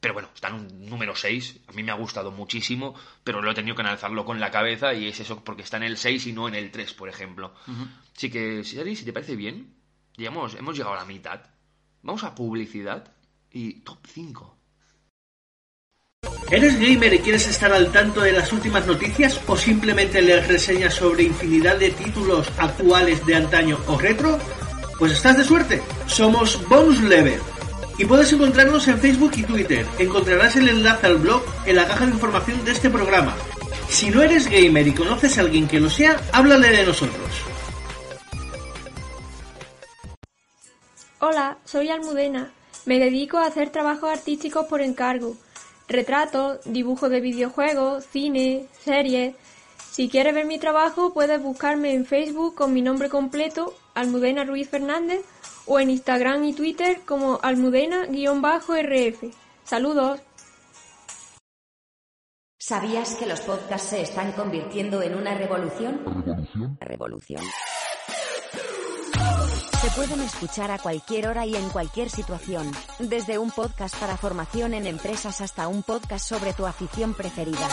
Pero bueno, está en un número 6, a mí me ha gustado muchísimo, pero lo he tenido que analizarlo con la cabeza y es eso porque está en el 6 y no en el 3, por ejemplo. Así que, Sari, si te parece bien, digamos, hemos llegado a la mitad. Vamos a publicidad y top 5. ¿Eres gamer y quieres estar al tanto de las últimas noticias o simplemente leer reseñas sobre infinidad de títulos actuales de antaño o retro? Pues estás de suerte. Somos Bonus Level. Y puedes encontrarnos en Facebook y Twitter. Encontrarás el enlace al blog en la caja de información de este programa. Si no eres gamer y conoces a alguien que lo sea, háblale de nosotros. Hola, soy Almudena. Me dedico a hacer trabajos artísticos por encargo. Retratos, dibujo de videojuegos, cine, series. Si quieres ver mi trabajo, puedes buscarme en Facebook con mi nombre completo, Almudena Ruiz Fernández, o en Instagram y Twitter como Almudena-RF. Saludos. ¿Sabías que los podcasts se están convirtiendo en una revolución? ¿Revolución? Revolución. Se pueden escuchar a cualquier hora y en cualquier situación, desde un podcast para formación en empresas hasta un podcast sobre tu afición preferida.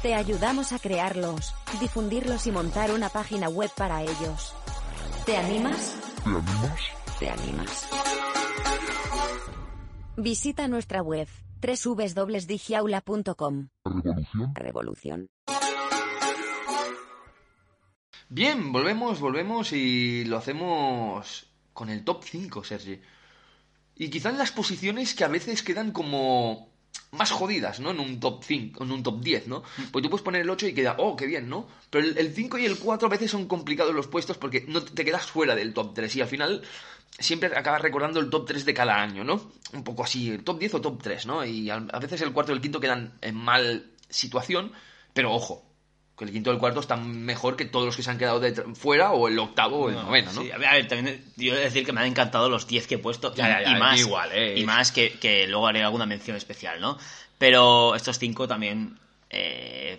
Te ayudamos a crearlos, difundirlos y montar una página web para ellos. ¿Te animas? ¿Te animas? ¿Te animas? Visita nuestra web www.digiaula.com. Revolución. Revolución. Bien, volvemos, volvemos y lo hacemos con el top 5, Sergi. Y quizás las posiciones que a veces quedan como más jodidas, ¿no? En un top 5, en un top 10, ¿no? Pues tú puedes poner el 8 y queda, oh, qué bien, ¿no? Pero el, el 5 y el 4 a veces son complicados los puestos porque no te te quedas fuera del top 3 y al final siempre acabas recordando el top 3 de cada año, ¿no? Un poco así, el top 10 o top 3, ¿no? Y a, a veces el cuarto y el quinto quedan en mal situación, pero ojo, que el quinto y el cuarto están mejor que todos los que se han quedado de fuera o el octavo o el noveno, ¿no? Sí, a ver, a ver, también yo he de decir que me han encantado los 10 que he puesto. Ya, y más, igual, eh. y más que, que luego haré alguna mención especial, ¿no? Pero estos 5 también. eh,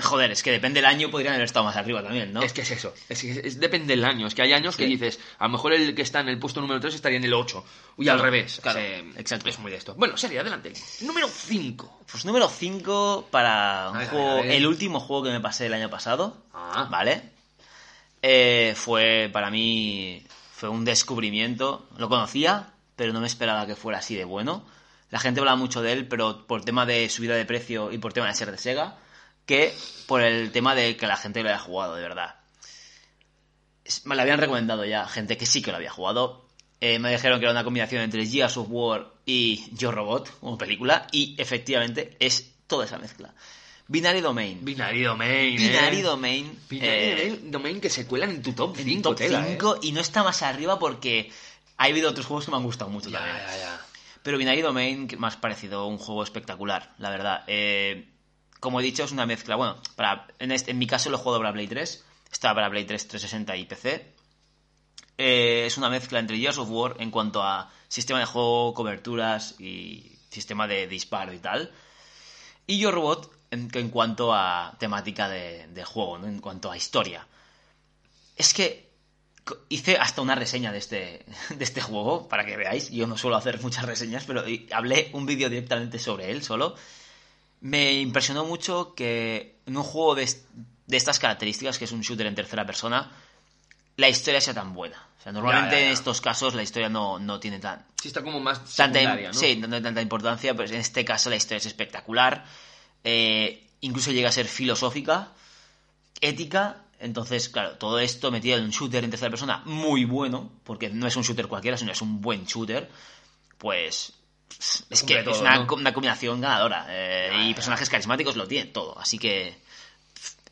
joder, es que depende del año, podrían haber estado más arriba también, ¿no? Es que es eso, es que es- depende del año. Es que hay años que Sí. dices, a lo mejor el que está en el puesto número 3 estaría en el 8. Y al Claro, revés. claro, exacto. Es muy de esto. Bueno, sería, adelante. Número 5. Pues número 5 para un ver, juego, el último juego que me pasé el año pasado, Ah. ¿vale? Eh, fue para mí fue un descubrimiento. Lo conocía, pero no me esperaba que fuera así de bueno. La gente hablaba mucho de él, pero por tema de subida de precio y por tema de ser de Sega, que por el tema de que la gente lo haya jugado, de verdad. Me lo habían recomendado ya, gente que sí que lo había jugado. Eh, me dijeron que era una combinación entre Gears of War y Yo Robot, como película, y efectivamente es toda esa mezcla. Binary Domain. Binary Domain. Binary eh. Domain. Binary eh, Domain que se cuelan en tu top en 5, top 5 y no está más arriba porque ha habido otros juegos que me han gustado mucho Ya, también. ya, ya. Pero Binary Domain que me ha parecido un juego espectacular, la verdad. Eh, como he dicho, es una mezcla. Bueno, para, en, este- en mi caso lo he jugado para Play 3. Está para Play 3, 360 y PC. Eh, es una mezcla entre Gears of War en cuanto a sistema de juego, coberturas y sistema de disparo y tal. Y Yo Robot en, en cuanto a temática de, de juego, ¿no? en cuanto a historia. Es que hice hasta una reseña de este, (laughs) de este juego, para que veáis. Yo no suelo hacer muchas reseñas, pero hablé un vídeo directamente sobre él solo. Me impresionó mucho que en un juego de, de estas características, que es un shooter en tercera persona, la historia sea tan buena. O sea, normalmente Ya, ya, ya. en estos casos la historia no, no tiene tan, Sí, está como más tanta, ¿no? Sí, no tiene tanta importancia, pero en este caso la historia es espectacular. Eh, incluso llega a ser filosófica, ética. Entonces, claro, todo esto metido en un shooter en tercera persona muy bueno, porque no es un shooter cualquiera, sino es un buen shooter, pues es que es una, una combinación ganadora. eh, y personajes carismáticos lo tiene todo. Así que,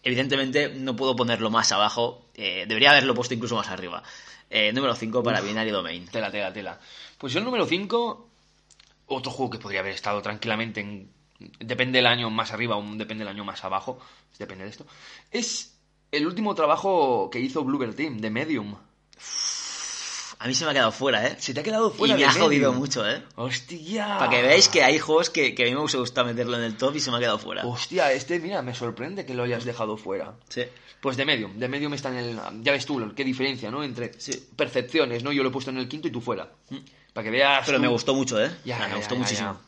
evidentemente, no puedo ponerlo más abajo. eh, debería haberlo puesto incluso más arriba. Eh, número 5 para Binary Domain. Tela, tela, tela. Pues yo el número 5, otro juego que podría haber estado tranquilamente en... Depende del año más arriba o depende del año más abajo, depende de esto. Es el último trabajo que hizo Bluebird Team, de Medium. A mí se me ha quedado fuera, ¿eh? Se te ha quedado fuera y me de ha jodido mucho, ¿eh? ¡Hostia! Para que veáis que hay juegos que, que a mí me gustado meterlo en el top y se me ha quedado fuera. Hostia, este, mira, me sorprende que lo hayas dejado fuera. Sí. Pues de Medium, de Medium está en el... Ya ves tú, qué diferencia, ¿no? Entre Sí. percepciones, ¿no? Yo lo he puesto en el quinto y tú fuera. Para que veas... Pero tú- me gustó mucho, ¿eh? Ya, O sea, ya, me gustó ya, muchísimo.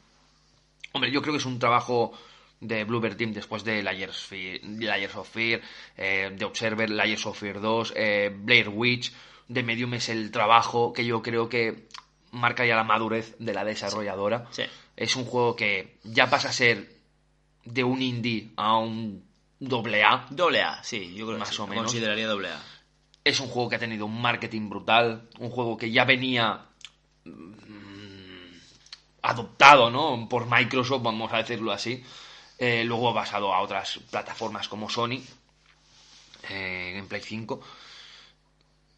Hombre, yo creo que es un trabajo de Bluebird Team después de Layers, Fe- Layers of Fear, eh, The Observer, Layers of Fear 2, eh, Blair Witch. De Medium es el trabajo que yo creo que marca ya la madurez de la desarrolladora. Sí. Es un juego que ya pasa a ser de un indie a un doble A. Doble A, sí, yo creo Más que sí, o lo menos. consideraría doble A. Es un juego que ha tenido un marketing brutal, un juego que ya venía mm, adoptado, ¿no? Por Microsoft, vamos a decirlo así. Eh, luego basado a otras plataformas como Sony, eh, en Play 5.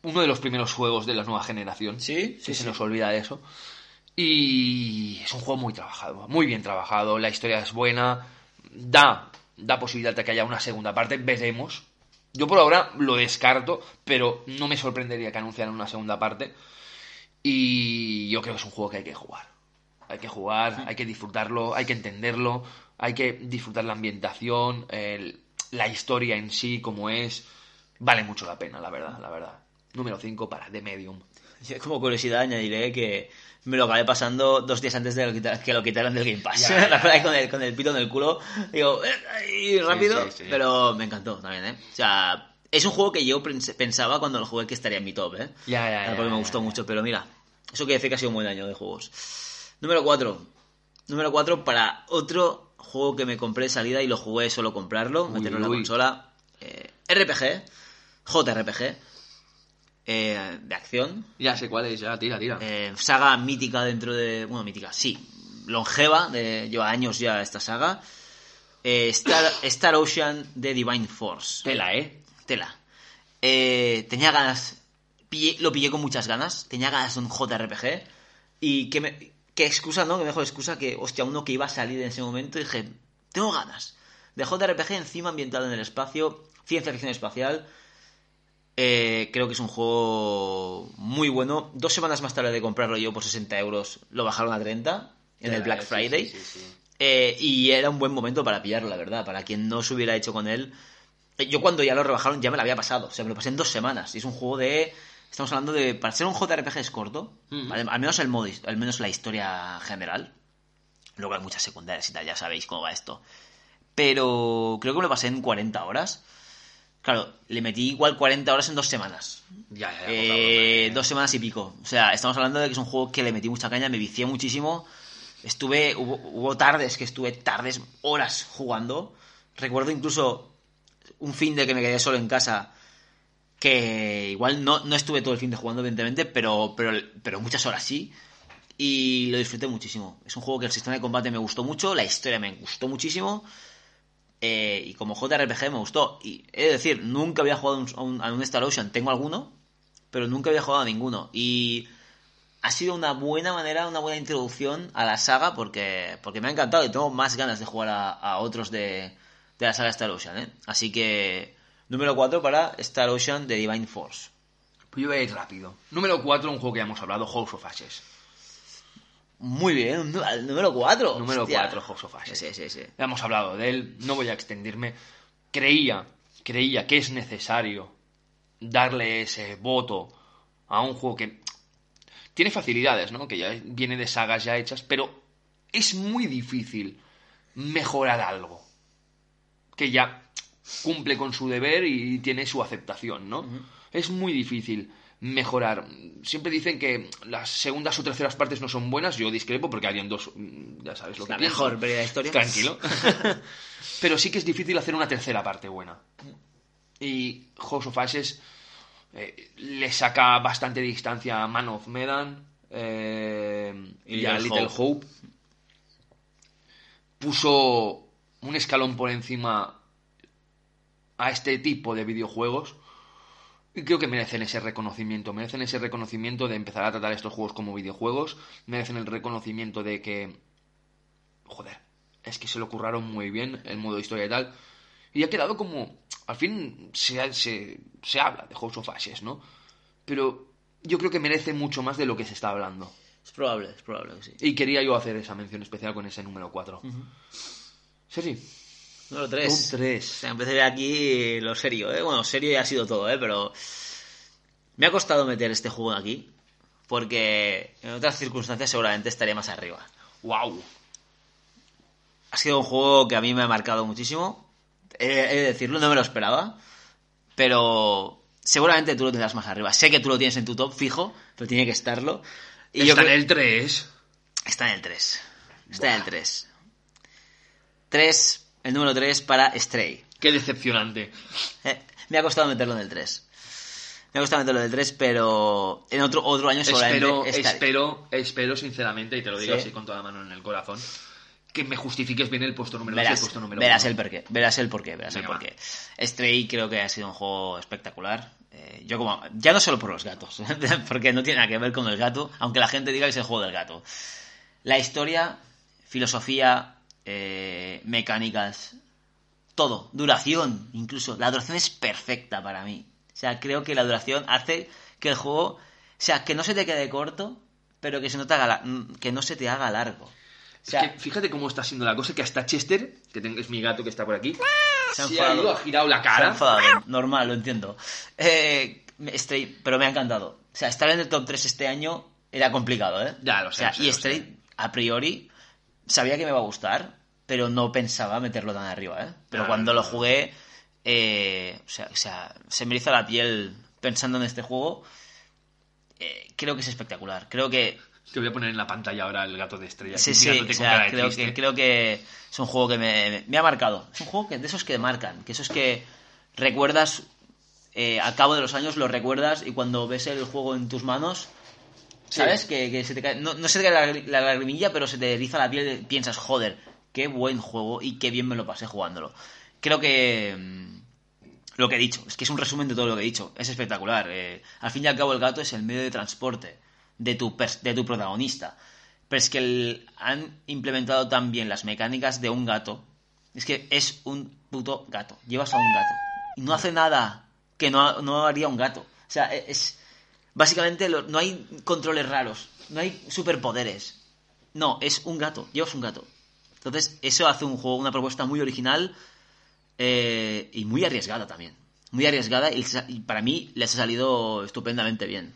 Uno de los primeros juegos de la nueva generación. Sí, que sí, se sí. nos olvida eso. Y es un juego muy trabajado, muy bien trabajado. La historia es buena, da, da posibilidad de que haya una segunda parte. Veremos. Yo por ahora lo descarto, pero no me sorprendería que anunciaran una segunda parte. Y yo creo que es un juego que hay que jugar. Hay que jugar, hay que disfrutarlo, hay que entenderlo, hay que disfrutar la ambientación, el- la historia en sí, como es. Vale mucho la pena, la verdad, la verdad. Número 5 para The Medium. Yo como curiosidad añadiré que me lo acabé pasando dos días antes de lo que lo quitaran del Game Pass. Ya, (laughs) ya, La verdad ya. que con el, con el pito en el culo, digo, eh, ahí, rápido, sí, sí. pero me encantó también, ¿eh? O sea, es un juego que yo pens- pensaba cuando lo jugué que estaría en mi top, ¿eh? Ya, ya, ya, Porque me ya, gustó ya. mucho, pero mira, eso quiere decir que ha sido un buen año de juegos. Número 4. Número 4 para otro juego que me compré de salida y lo jugué solo comprarlo, Uy, meterlo en la uy. consola. Eh, RPG, JRPG, eh, de acción, Ya sé cuál es, ya, tira, tira. eh, saga mítica dentro de. Bueno, mítica, sí. Longeva, de, lleva años ya esta saga. Eh, Star, (coughs) Star Ocean de Divine Force. Tela, ¿eh? Tela. Eh, tenía ganas. pillé- lo pillé con muchas ganas. Tenía ganas de un JRPG. Y que me. Qué excusa, ¿no? Que mejor excusa que, hostia, uno que iba a salir en ese momento. Y dije, tengo ganas. De JRPG encima ambientado en el espacio. Ciencia ficción espacial. Eh, creo que es un juego muy bueno. Dos semanas más tarde de comprarlo yo por 60 euros, lo bajaron a 30 en el Black Friday. sí, sí, sí. Eh, y era un buen momento para pillarlo, la verdad. Para quien no se hubiera hecho con él. Eh, Yo cuando ya lo rebajaron ya me lo había pasado. O sea, me lo pasé en dos semanas. Y es un juego de... Estamos hablando de... Para ser un JRPG es corto. Al menos el modo, al menos la historia general. Luego hay muchas secundarias y tal, ya sabéis cómo va esto. Pero creo que me lo pasé en 40 horas. Claro, le metí igual 40 horas en dos semanas. Ya, ya, ya, Eh, favor, dos semanas y pico. O sea, estamos hablando de que es un juego que le metí mucha caña, me vicié muchísimo. Estuve, hubo, hubo tardes que estuve tardes, horas jugando. Recuerdo incluso un fin de que me quedé solo en casa. Que igual no, no estuve todo el fin de jugando, evidentemente, pero, pero, pero muchas horas sí. Y lo disfruté muchísimo. Es un juego que el sistema de combate me gustó mucho, la historia me gustó muchísimo. Eh, y como JRPG me gustó. Y de decir, nunca había jugado a un, Star Ocean. Tengo alguno, pero nunca había jugado a ninguno. Y ha sido una buena manera, una buena introducción a la saga porque, porque me ha encantado y tengo más ganas de jugar a, a otros de, de la saga Star Ocean. ¿eh? Así que, número 4 para Star Ocean de Divine Force. Pues yo voy a ir rápido. Número 4, un juego que ya hemos hablado, House of Ashes. Muy bien, al número 4. Número 4, House of Ashes. Sí, sí, sí. Ya hemos hablado de él, no voy a extenderme. Creía, creía que es necesario darle ese voto a un juego que tiene facilidades, ¿no? Que ya viene de sagas ya hechas, pero es muy difícil mejorar algo que ya cumple con su deber y tiene su aceptación, ¿no? Es muy difícil mejorar. Siempre dicen que las segundas o terceras partes no son buenas, yo discrepo porque harían dos, mm, ya sabes lo que La pienso. mejor la historia. Tranquilo. (laughs) Pero sí que es difícil hacer una tercera parte buena. Y House of Ashes eh, le saca bastante distancia a Man of Medan eh, y, Y a Little Hope. Puso un escalón por encima a este tipo de videojuegos creo que merecen ese reconocimiento, merecen ese reconocimiento de empezar a tratar estos juegos como videojuegos, merecen el reconocimiento de que, joder, es que se lo curraron muy bien el modo historia y tal, y ha quedado como, al fin se, se, se habla de House of Ashes, ¿no? Pero yo creo que merece mucho más de lo que se está hablando. Es probable, es probable que sí. Y quería yo hacer esa mención especial con ese número 4. Sergi, Número 3. Top tres. O sea, empecé aquí lo serio, ¿eh? Bueno, serio ya ha sido todo, ¿eh? Pero me ha costado meter este juego aquí porque en otras circunstancias seguramente estaría más arriba. wow. Ha sido un juego que a mí me ha marcado muchísimo. He, he de decirlo, no me lo esperaba. Pero seguramente tú lo tendrás más arriba. Sé que tú lo tienes en tu top fijo, pero tiene que estarlo. Y yo Está en creo- el 3. Está en el 3. Está en el 3. 3, el número 3 para Stray. Qué decepcionante. Eh, me ha costado meterlo en el 3. Me ha costado meterlo en el 3, pero en otro, otro año seguramente Espero, espero, espero sinceramente, y te lo digo Sí. así con toda la mano en el corazón, que me justifiques bien el puesto número 2 y el puesto número verás 1. el porqué, verás el porqué, verás Venga, el porqué. Stray creo que ha sido un juego espectacular. Eh, yo como, ya no solo por los gatos, (laughs) porque no tiene nada que ver con el gato, aunque la gente diga que es el juego del gato. La historia, filosofía, eh, mecánicas, todo, duración, incluso. La duración es perfecta para mí. O sea, creo que la duración hace que el juego, o sea, que no se te quede corto, pero que, se no te haga mm, que no se te haga largo. O Es sea, que fíjate cómo está siendo la cosa, que hasta Chester, que es mi gato que está por aquí, se ha se ha ido, ha girado la Se ha cara. enfadado, normal, lo entiendo. Eh, Stray, pero me ha encantado. O sea, estar en el top 3 este año era complicado, ¿eh? Ya, lo sé, O sea, lo sé, y Stray, a priori, sabía que me iba a gustar, pero no pensaba meterlo tan arriba, ¿eh? Pero Claro, cuando lo jugué, eh, o, sea, o sea, se me hizo la piel pensando en este juego. Eh, creo que es espectacular. Creo que Te voy a poner en la pantalla ahora el gato de estrella. Sí, sí, o sea, creo que, creo que es un juego que me, ha marcado. Es un juego que, de esos que marcan, que esos que recuerdas, eh, al cabo de los años lo recuerdas y cuando ves el juego en tus manos, ¿sabes? Que, se te cae, no, se te cae la, la lagrimilla, pero se te eriza la piel y piensas, joder, qué buen juego y qué bien me lo pasé jugándolo. Creo que... mm, Lo que he dicho, es que es un resumen de todo lo que he dicho. Es espectacular. Eh, al fin y al cabo, el gato es el medio de transporte de tu, de tu protagonista. Pero es que han implementado tan bien las mecánicas de un gato. Es que es un puto gato. Llevas a un gato. Y no hace nada que no, no haría un gato. O sea, e- es. Básicamente lo- no hay controles raros. No hay superpoderes. No, es un gato. Llevas un gato. Entonces, eso hace un juego, una propuesta muy original eh, y muy arriesgada también. Muy arriesgada y, para mí les ha salido estupendamente bien.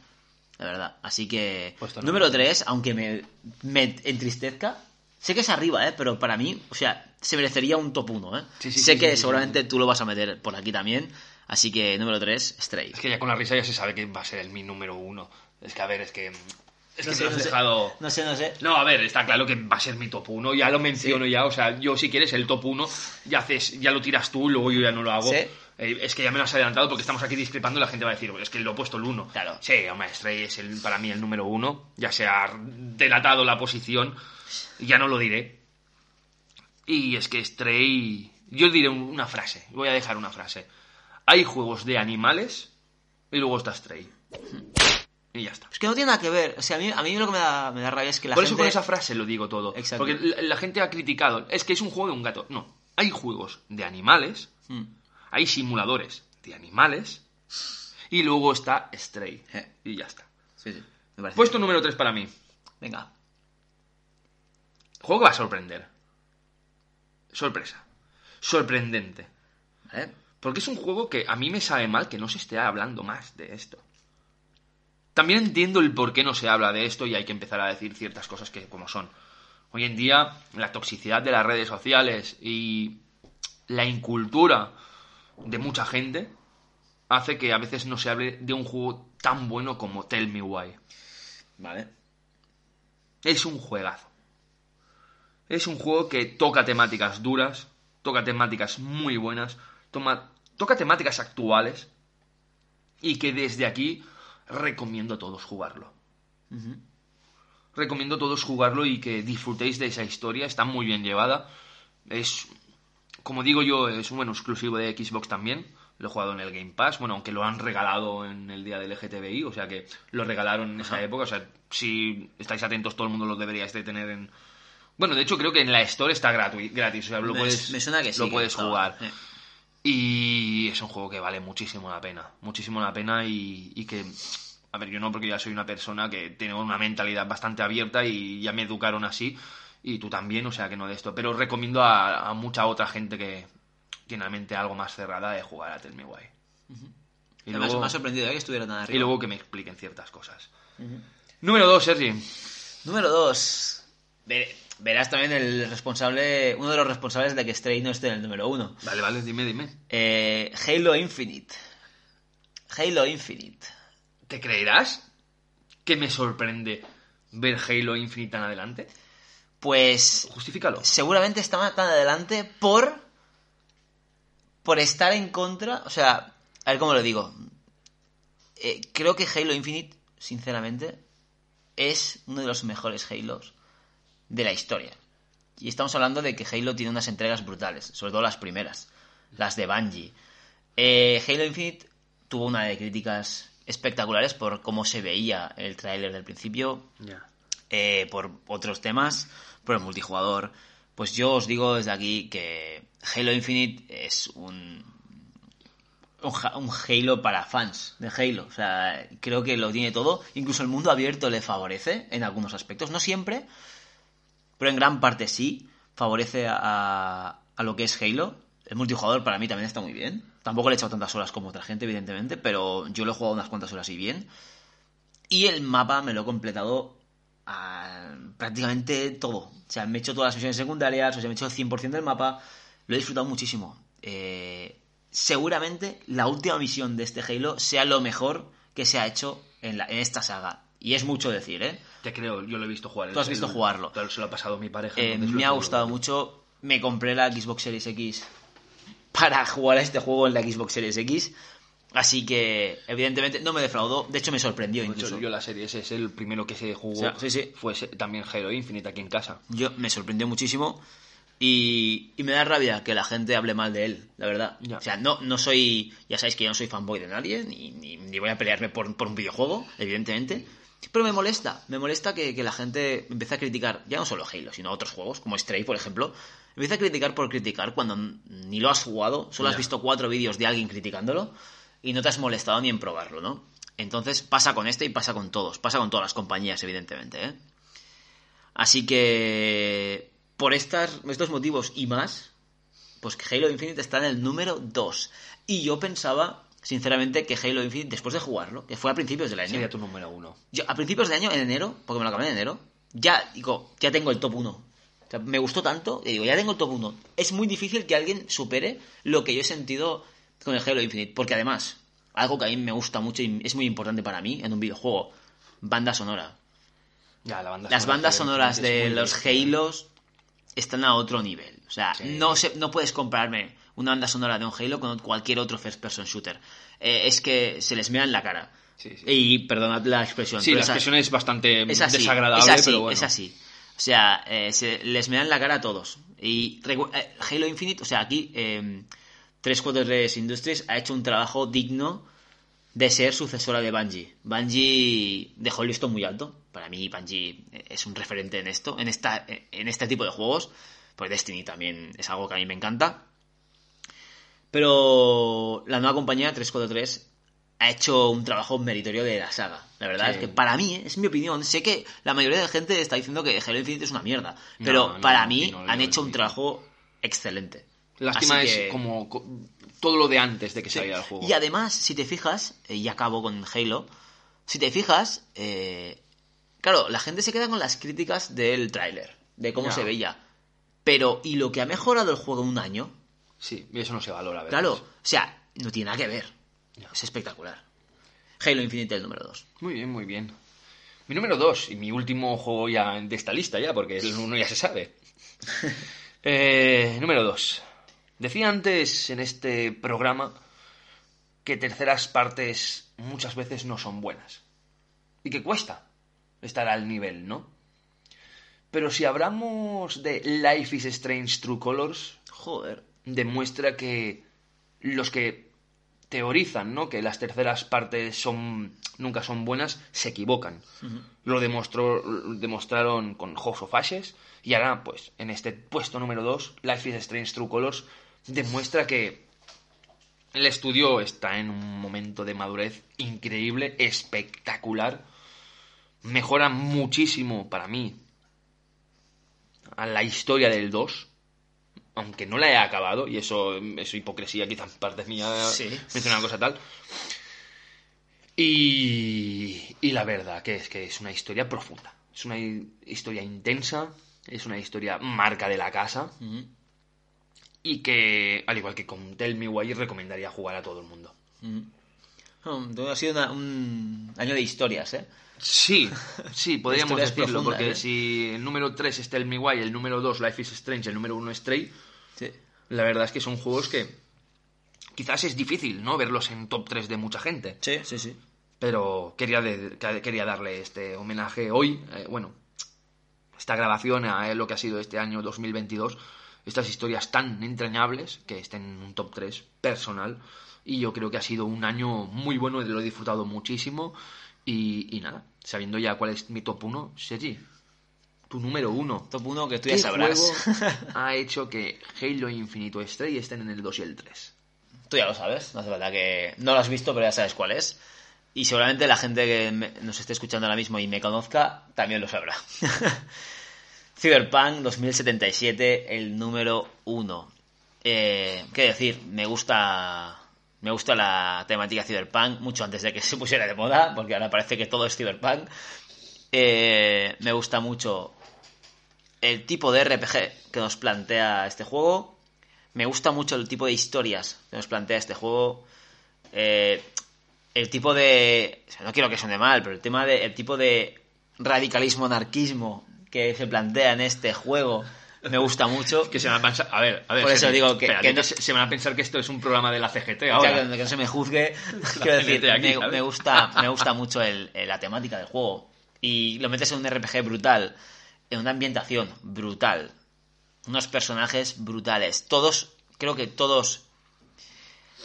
La verdad. Así que. Puesto número 3, aunque me, me entristezca. Sé que es arriba, ¿eh? Pero para mí, o sea, se merecería un top 1, ¿eh? Sí, sí, sé sí, que seguramente tú lo vas a meter por aquí también. Así que número 3, Stray. Es que ya con la risa ya se sabe que va a ser el mi número uno. Es que, a ver, es que... Es que No sé, me lo has no sé. dejado... No sé, no sé. No, a ver, está claro que va a ser mi top 1, ya lo menciono ya, o sea, yo si quieres el top 1, ya haces, ya lo tiras tú, luego yo ya no lo hago. Sí. Eh, es que ya me lo has adelantado porque estamos aquí discrepando y la gente va a decir, es que lo he puesto el 1. Claro. Sí, hombre, Stray es el, para mí el número 1, ya se ha delatado la posición, ya no lo diré. Y es que Stray, yo diré un- una frase, voy a dejar una frase. Hay juegos de animales y luego está Stray. Y ya está. Es que no tiene nada que ver. O sea, a mí, a mí lo que me da, me da rabia es que la Por gente... eso con esa frase lo digo todo. Exacto. Porque la, la gente ha criticado. Es que es un juego de un gato. No. Hay juegos de animales. Mm. Hay simuladores de animales. Y luego está Stray. Eh. Y ya está. Sí, sí. Me parece Puesto número 3 para mí. Venga. Juego que va a sorprender. Sorpresa. Sorprendente. ¿Vale? Porque es un juego que a mí me sabe mal que no se esté hablando más de esto. También entiendo el por qué no se habla de esto y hay que empezar a decir ciertas cosas que como son. Hoy en día, la toxicidad de las redes sociales y la incultura de mucha gente hace que a veces no se hable de un juego tan bueno como Tell Me Why. Vale. Es un juegazo. Es un juego que toca temáticas duras, toca temáticas muy buenas, toma- toca temáticas actuales y que desde aquí recomiendo a todos jugarlo. Recomiendo a todos jugarlo y que disfrutéis de esa historia, está muy bien llevada. Es, como digo yo, es un bueno exclusivo de Xbox también, Lo he jugado en el Game Pass, bueno, aunque lo han regalado en el día del LGTBI, o sea que lo regalaron en esa época, o sea, si estáis atentos todo el mundo lo deberíais de tener en... Bueno, de hecho creo que en la Store está gratis, o sea, lo Me- puedes, me suena que sí, lo puedes jugar. Eh. Y es un juego que vale muchísimo la pena, muchísimo la pena y, y que, a ver, yo no porque ya soy una persona que tiene una mentalidad bastante abierta y ya me educaron así y tú también, o sea que no de esto, pero recomiendo a, a mucha otra gente que tiene la mente algo más cerrada de jugar a Tell Me Why. Y, Me ha- luego, me ha sorprendido ¿eh? que estuviera tan arriba. y luego que me expliquen ciertas cosas. Número 2, Sergi. Número 2. Verás también el responsable, uno de los responsables de que Stray no esté en el número 1. Vale, vale, dime, dime. Eh, Halo Infinite. Halo Infinite. ¿Te creerás que me sorprende ver Halo Infinite tan adelante? Pues Justifícalo. seguramente está tan adelante por por estar en contra, o sea, a ver cómo lo digo. Eh, creo que Halo Infinite, sinceramente, es uno de los mejores Halos de la historia. Y estamos hablando de que Halo tiene unas entregas brutales, sobre todo las primeras, las de Bungie. Eh, Halo Infinite tuvo una de críticas espectaculares por cómo se veía el tráiler del principio, eh, por otros temas, por el multijugador. Pues yo os digo desde aquí que Halo Infinite es un, un, un Halo para fans de Halo. O sea, creo que lo tiene todo. Incluso el mundo abierto le favorece en algunos aspectos. No siempre, pero en gran parte sí. Favorece a, a lo que es Halo. El multijugador para mí también está muy bien. Tampoco le he echado tantas horas como otra gente, evidentemente, pero yo lo he jugado unas cuantas horas y bien. Y el mapa me lo he completado a prácticamente todo. O sea, me he hecho todas las misiones secundarias, o sea, me he hecho el 100% del mapa. Lo he disfrutado muchísimo. Eh, seguramente la última misión de este Halo sea lo mejor que se ha hecho en, la- en esta saga. Y es mucho decir, ¿eh? Te creo, yo lo he visto jugar. Tú has visto jugarlo. Claro, se lo ha pasado mi pareja. Eh, me ha gustado mucho. Me compré la Xbox Series X para jugar a este juego en la Xbox Series X. Así que, evidentemente, no me defraudó. De hecho, me sorprendió De hecho, incluso. yo la serie ese es el primero que se jugó. O sea, sí, sí. Fue también Halo Infinite aquí en casa. Yo me sorprendió muchísimo y, y me da rabia que la gente hable mal de él, la verdad. Ya. O sea, no, no soy, ya sabéis que yo no soy fanboy de nadie, ni, ni, ni voy a pelearme por, por un videojuego, evidentemente. Pero me molesta, me molesta que, que la gente empiece a criticar, ya no solo Halo, sino otros juegos, como Stray, por ejemplo. Empieza a criticar por criticar cuando ni lo has jugado, solo has visto cuatro vídeos de alguien criticándolo y no te has molestado ni en probarlo, ¿no? Entonces pasa con este y pasa con todos, pasa con todas las compañías, evidentemente, ¿eh? Así que por estas, estos motivos y más, pues que Halo Infinite está en el número 2. Y yo pensaba, sinceramente, que Halo Infinite, después de jugarlo, que fue a principios del año, Sería tu número uno. yo, a principios de año, en enero, porque me lo acabé en enero, ya digo, ya tengo el top 1. O sea, me gustó tanto, que digo, ya tengo el top 1. Es muy difícil que alguien supere lo que yo he sentido con el Halo Infinite, porque además, algo que a mí me gusta mucho y es muy importante para mí en un videojuego, banda sonora. Ya, la banda Las sonora bandas sonoras de los bien. Halos están a otro nivel. O sea, Sí. no, se, no puedes comprarme una banda sonora de un Halo con cualquier otro first person shooter. Eh, es que se les mea en la cara. Sí, sí. Y perdonad la expresión. Sí, pero la esa- expresión es bastante es así, desagradable, es así, pero bueno. es así. O sea, eh, se les me dan la cara a todos. Y eh, Halo Infinite, o sea, aquí eh, 343 Industries ha hecho un trabajo digno de ser sucesora de Bungie. Bungie dejó el listón muy alto. Para mí, Bungie es un referente en esto, en, esta, en este tipo de juegos. Pues Destiny también es algo que a mí me encanta. Pero la nueva compañía 343 ha hecho un trabajo meritorio de la saga. La verdad Sí. es que para mí, eh, es mi opinión, sé que la mayoría de la gente está diciendo que Halo Infinite es una mierda, pero No, para mí no, han hecho un trabajo excelente. Lástima Así es que- como co- todo lo de antes de que Sí. saliera el juego. Y además, si te fijas, eh, y acabo con Halo, si te fijas, eh, claro, la gente se queda con las críticas del tráiler, de cómo se veía. Pero, ¿y lo que ha mejorado el juego un año? Sí, y eso no se valora, ¿verdad? Claro, o sea, no tiene nada que ver. Es espectacular. Halo Infinite el número 2. Muy bien, muy bien. Mi número 2 y mi último juego ya de esta lista ya, porque el uno ya se sabe. (laughs) Eh, número 2. Decía antes en este programa que terceras partes muchas veces no son buenas. Y que cuesta estar al nivel, ¿no? Pero si hablamos de Life is Strange True Colors, Joder. Demuestra que los que teorizan, ¿no? Que las terceras partes son nunca son buenas, se equivocan. Lo demostró, demostraron con House of Ashes y ahora, pues, en este puesto número 2, Life is Strange True Colors demuestra que el estudio está en un momento de madurez increíble, espectacular. Mejora muchísimo para mí a la historia del 2 aunque no la he acabado, y eso es hipocresía quizás parte mía Sí. mencionar una cosa tal. Y, y la verdad que es que es una historia profunda, es una hi- historia intensa, es una historia marca de la casa, y que, al igual que con Tell Me Why, recomendaría jugar a todo el mundo. Ha sido una- un año de historias, ¿eh? Sí, (laughs) sí, podríamos decirlo, porque ¿eh? si el número 3 es Tell Me Why, el número 2 Life is Strange, el número 1 Stray, Sí. la verdad es que son juegos que quizás es difícil, ¿no? Verlos en top 3 de mucha gente. Sí, sí, sí. Pero quería, de- quería darle este homenaje hoy, eh, bueno, esta grabación a lo que ha sido este año 2022, estas historias tan entrañables que estén en un top 3 personal. Y yo creo que ha sido un año muy bueno, lo he disfrutado muchísimo. Y, y nada, sabiendo ya cuál es mi top 1, Sergi, tu número 1. Top 1 que tú ¿Qué ya sabrás. (laughs) ha hecho que Halo Infinite Stray estén en el 2 y el 3? Tú ya lo sabes, no hace falta que... No lo has visto, pero ya sabes cuál es. Y seguramente la gente que me- nos esté escuchando ahora mismo y me conozca también lo sabrá. (laughs) Cyberpunk 2077, el número uno. Eh, ¿Qué decir? Me gusta... Me gusta la temática Cyberpunk mucho antes de que (laughs) se pusiera de moda, porque ahora parece que todo es Cyberpunk. Eh, me gusta mucho el tipo de RPG que nos plantea este juego. Me gusta mucho el tipo de historias que nos plantea este juego. Eh, el tipo de. o sea, no quiero que suene mal, pero el tema de. El tipo de radicalismo anarquismo que se plantea en este juego me gusta mucho. (laughs) Que se van a pensar, a ver, a ver. Por eso digo que- no- se, se van a pensar que esto es un programa de la CGT ahora. que, que no se me juzgue. (laughs) (laughs) Quiero decir, aquí, me, gusta, me gusta mucho el- el- la temática del juego. Y lo metes en un RPG brutal, en una ambientación brutal, unos personajes brutales. Todos, creo que todos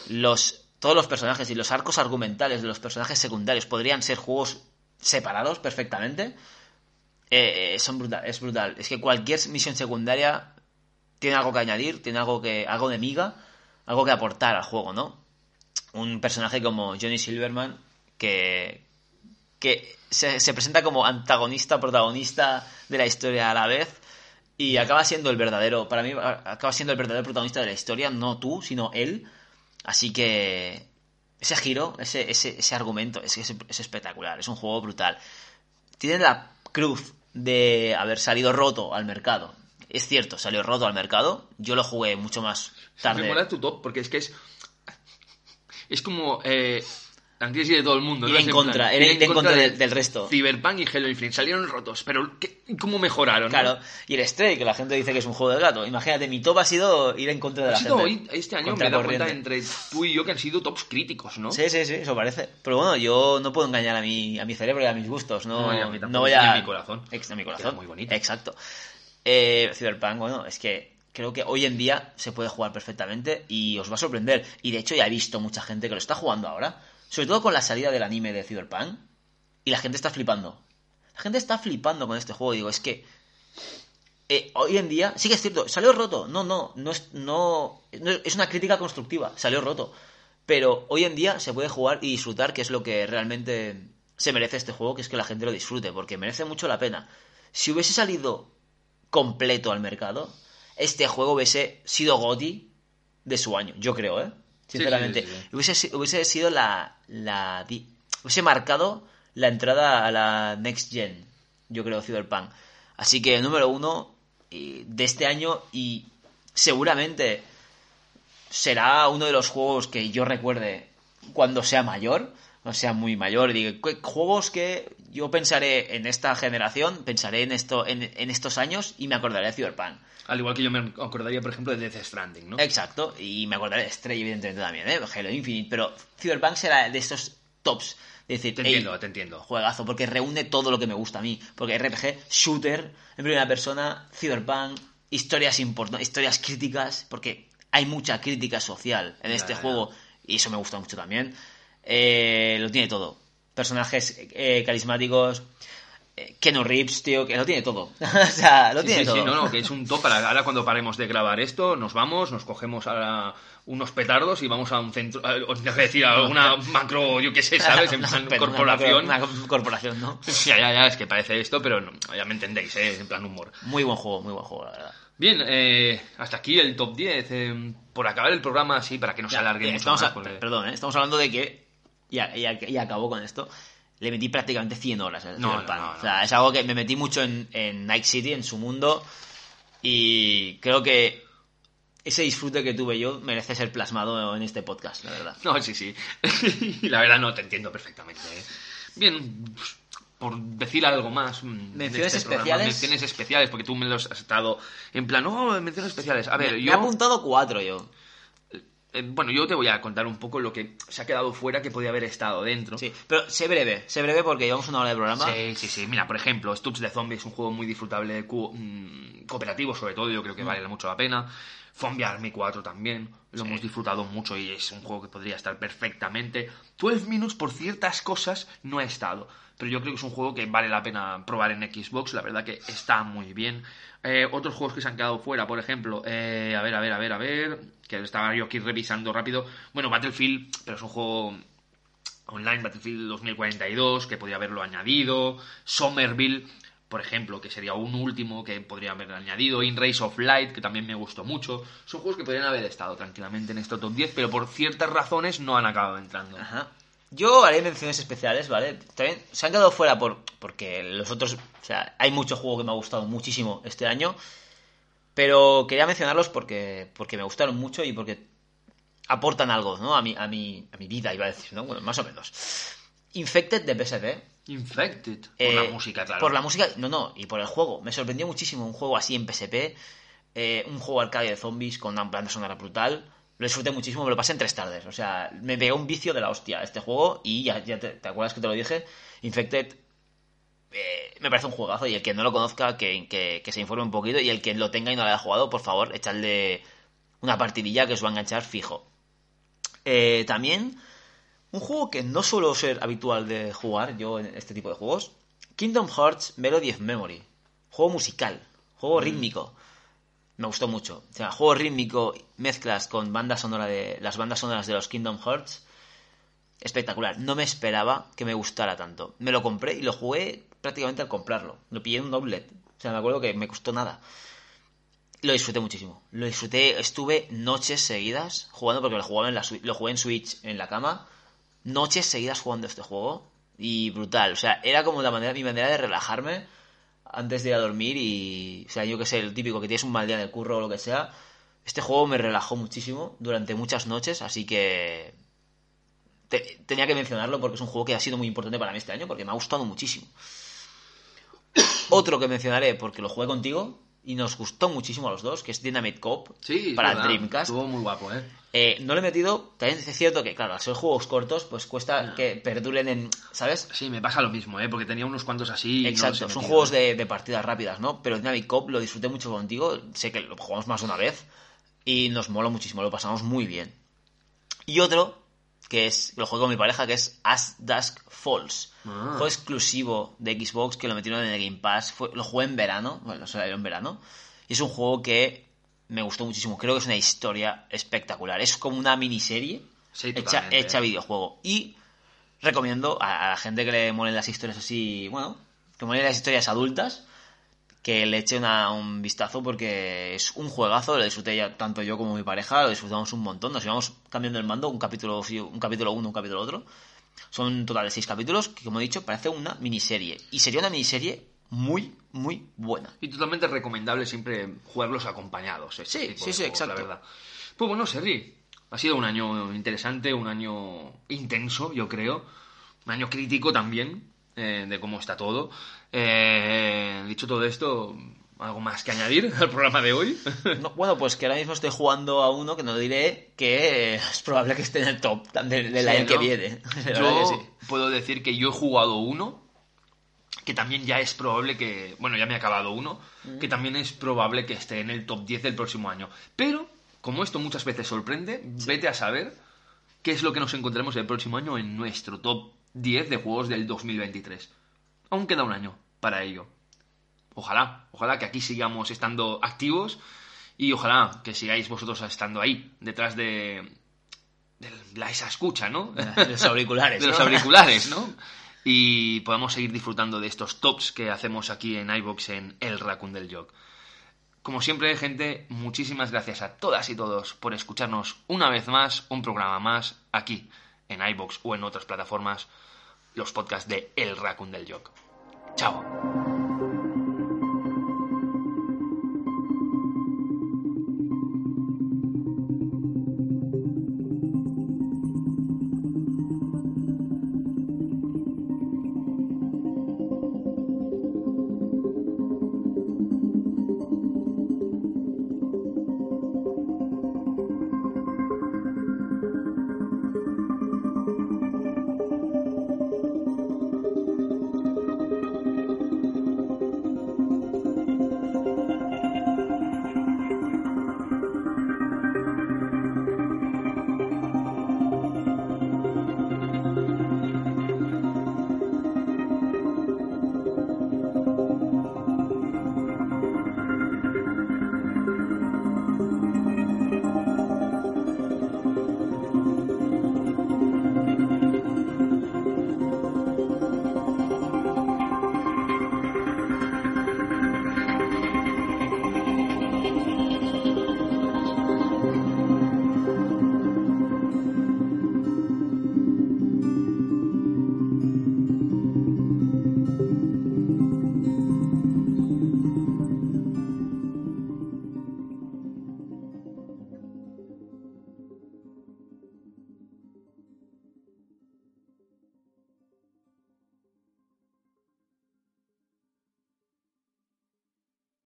los todos los personajes y los arcos argumentales de los personajes secundarios podrían ser juegos separados perfectamente. Eh, eh, son brutal, es brutal. Es que cualquier misión secundaria tiene algo que añadir, tiene algo que algo de miga, algo que aportar al juego, ¿no? Un personaje como Johnny Silverman que que se, se presenta como antagonista, protagonista de la historia a la vez y acaba siendo el verdadero, para mí acaba siendo el verdadero protagonista de la historia, no tú, sino él. Así que ese giro, ese, ese, ese argumento es, es, es espectacular, es un juego brutal. Tiene la cruz de haber salido roto al mercado. Es cierto, salió roto al mercado. Yo lo jugué mucho más tarde. Me mola tu top porque es que es. Es como. Eh, la de todo el mundo. Ir ¿no? en contra, plan, ir en contra del- del resto. Cyberpunk y Halo Infinite salieron rotos, pero ¿qué- ¿cómo mejoraron? no? Claro, y el Stray, que la gente dice que es un juego del gato. Imagínate, mi top ha sido ir en contra de Ha la sido gente. este año me Contra he dado cuenta corriente. entre tú y yo que han sido tops críticos, ¿no? Sí, sí, sí, eso parece. Pero bueno, yo no puedo engañar a mi, a mi cerebro y a mis gustos. No, No, y a mí tampoco, no voy a... a mi corazón. Ex- a mi Queda corazón. muy bonito. Exacto. Eh, Cyberpunk, bueno, es que creo que hoy en día se puede jugar perfectamente y os va a sorprender. Y de hecho ya he visto mucha gente que lo está jugando ahora. Sobre todo con la salida del anime de Cyberpunk. Y la gente está flipando. La gente está flipando con este juego. Digo, es que eh, hoy en día, sí que es cierto, salió roto. No, no, no es, no, no es- una crítica constructiva, salió roto. Pero hoy en día se puede jugar y disfrutar, que es lo que realmente se merece este juego, que es que la gente lo disfrute, porque merece mucho la pena. Si hubiese salido completo al mercado, este juego hubiese sido GOTY de su año, yo creo, ¿eh? Sinceramente. sí, sí, sí. Hubiese, hubiese sido la, la... di- Hubiese marcado la entrada a la Next Gen, yo creo, Cyberpunk. Así que número uno eh, de este año y seguramente será uno de los juegos que yo recuerde cuando sea mayor, o sea muy mayor. Digo, ¿qué juegos que yo pensaré en esta generación, pensaré en esto, en, en estos años y me acordaré de Cyberpunk. Al igual que yo me acordaría, por ejemplo, de Death Stranding, ¿no? Exacto, y me acordaré de Stray, evidentemente también, ¿eh? Halo Infinite, pero Cyberpunk será de estos tops. Es decir, Te "Ey, entiendo, te entiendo. juegazo, porque reúne todo lo que me gusta a mí. Porque RPG, shooter, en primera persona, Cyberpunk, historias importantes, historias críticas, porque hay mucha crítica social en Ya, este ya. juego. Y eso me gusta mucho también. Eh, lo tiene todo. Personajes eh, carismáticos. Eh, Keno Reeves, tío, que lo tiene todo. (laughs) o sea, lo Sí, tiene sí, todo. sí, no, no, que es un top para ahora cuando paremos de grabar esto, nos vamos, nos cogemos ahora unos petardos y vamos a un centro, a- os a decir, a alguna macro, yo qué sé, ¿sabes? En (laughs) Una- plan una- corporación. Una, una corporación, ¿no? Ya, ya, ya, es que parece esto, pero no, ya me entendéis, ¿eh? En plan humor. Muy buen juego, muy buen juego, la verdad. Bien, eh, hasta aquí el top 10. eh, por acabar el programa, así, para que no se Ya, alargue eh, mucho estamos más, a- porque- Perdón, ¿eh? estamos hablando de que. Y, a- y, a- y acabó con esto. Le metí prácticamente 100 horas al No, no. O sea, es algo que me metí mucho en, en Night City, en su mundo. Y creo que ese disfrute que tuve yo merece ser plasmado en este podcast, la verdad. No, sí, sí. Y (laughs) la verdad no te entiendo perfectamente. ¿eh? Bien, por decir algo más. mm, Menciones este programa, especiales. menciones especiales, porque tú me los has estado en plan, oh, menciones especiales. A ver, me, me yo. he apuntado cuatro yo. Eh, bueno, yo te voy a contar un poco lo que se ha quedado fuera que podía haber estado dentro. Sí, pero sé breve, sé breve porque llevamos una hora de programa. Sí, sí, sí. Mira, por ejemplo, Stubbs de Zombie es un juego muy disfrutable, mm, cooperativo sobre todo, yo creo que vale mucho la pena. Zombie Army 4 también, lo hemos disfrutado mucho y es un juego que podría estar perfectamente. 12 Minutes por ciertas cosas no ha estado, pero yo creo que es un juego que vale la pena probar en Xbox, la verdad que está muy bien. Eh, otros juegos que se han quedado fuera, por ejemplo, eh, a ver, a ver, a ver, a ver, que estaba yo aquí revisando rápido. Bueno, Battlefield, pero es un juego Online Battlefield 2042, que podría haberlo añadido, Somerville, por ejemplo, que sería un último que podría haber añadido, In Race of Light, que también me gustó mucho. Son juegos que podrían haber estado tranquilamente en este top 10, pero por ciertas razones no han acabado entrando. Ajá. Yo haré menciones especiales, ¿vale? También se han quedado fuera por porque los otros, o sea, hay mucho juego que me ha gustado muchísimo este año, pero quería mencionarlos porque porque me gustaron mucho y porque aportan algo, ¿no? A mi a mi a mi vida iba a decir, ¿no? Bueno, más o menos. Infected de PSP. Infected, por eh, la música, claro. Por la música, no, no, y por el juego. Me sorprendió muchísimo un juego así en PSP, eh, un juego arcade de zombies con una banda sonora brutal. Lo disfruté muchísimo, me lo pasé en tres tardes. O sea, me pegó un vicio de la hostia este juego y ya, ya te, ¿te acuerdas que te lo dije? Infected eh, me parece un juegazo y el que no lo conozca, que, que- que se informe un poquito y el que lo tenga y no lo haya jugado, por favor, echadle una partidilla que os va a enganchar fijo. Eh, también, un juego que no suelo ser habitual de jugar yo en este tipo de juegos, Kingdom Hearts Melody of Memory. Juego musical, juego rítmico. Me gustó mucho. O sea, juego rítmico, mezclas con banda sonora de las bandas sonoras de los Kingdom Hearts. Espectacular. No me esperaba que me gustara tanto. Me lo compré y lo jugué prácticamente al comprarlo. Lo pillé en un doblet. O sea, me acuerdo que me costó nada. Lo disfruté muchísimo. Lo disfruté. Estuve noches seguidas jugando porque lo jugaba en la lo jugué en Switch en la cama. Noches seguidas jugando este juego. Y brutal. O sea, era como la manera, mi manera de relajarme antes de ir a dormir y, o sea, yo que sé, el típico que tienes un mal día el curro o lo que sea. Este juego me relajó muchísimo durante muchas noches, así que te- tenía que mencionarlo porque es un juego que ha sido muy importante para mí este año porque me ha gustado muchísimo. (coughs) Otro que mencionaré porque lo jugué contigo y nos gustó muchísimo a los dos, que es Dynamite Cop Sí, para verdad, Dreamcast. Estuvo muy guapo, ¿eh? Eh, no lo he metido, también es cierto que, claro, al ser juegos cortos, pues cuesta que perduren en, ¿sabes? Sí, me pasa lo mismo, ¿eh? Porque tenía unos cuantos así. y no Exacto, los son juegos de, de partidas rápidas, ¿no? Pero Dynamic Cop lo disfruté mucho contigo, sé que lo jugamos más de una vez y nos moló muchísimo, lo pasamos muy bien. Y otro, que es, lo juego con mi pareja, que es As Dusk Falls. Ah. Juego exclusivo de Xbox que lo metieron en el Game Pass, fue, lo jugué en verano, bueno, salió en verano, y es un juego que me gustó muchísimo, creo que es una historia espectacular, es como una miniserie Sí, hecha, hecha videojuego. Y recomiendo a, a la gente que le molen las historias así, bueno, que molen las historias adultas, que le eche una- un vistazo porque es un juegazo, lo disfruté ya tanto yo como mi pareja, lo disfrutamos un montón, nos íbamos cambiando el mando, un capítulo un capítulo uno, un capítulo otro. Son un total de seis capítulos, que como he dicho, parece una miniserie. Y sería una miniserie muy, muy buena. Y totalmente recomendable siempre jugarlos acompañados. este Sí, sí, sí, juegos, exacto. La verdad. Pues bueno, Sergi, ha sido un año interesante, un año intenso, yo creo. Un año crítico también, eh, de cómo está todo. Eh, dicho todo esto, ¿algo más que añadir al programa de hoy? (laughs) No, bueno, pues que ahora mismo estoy jugando a uno que no diré que es probable que esté en el top del, del Sí, año que viene. (laughs) La Yo que sí. puedo decir que yo he jugado uno, que también ya es probable que, bueno, ya me he acabado uno, Mm. que también es probable que esté en el top 10 del próximo año. Pero, como esto muchas veces sorprende, vete a saber qué es lo que nos encontraremos el próximo año en nuestro top 10 de juegos del 2023. Aún queda un año para ello. Ojalá, ojalá que aquí sigamos estando activos y ojalá que sigáis vosotros estando ahí, detrás de, de la, esa escucha, ¿no? De los auriculares. de los auriculares, (laughs) ¿no? (laughs) Y podamos seguir disfrutando de estos tops que hacemos aquí en iBox en El Raccoon del Jog. Como siempre, gente, muchísimas gracias a todas y todos por escucharnos una vez más, un programa más, aquí, en iBox o en otras plataformas, los podcasts de El Raccoon del Jog. Chao.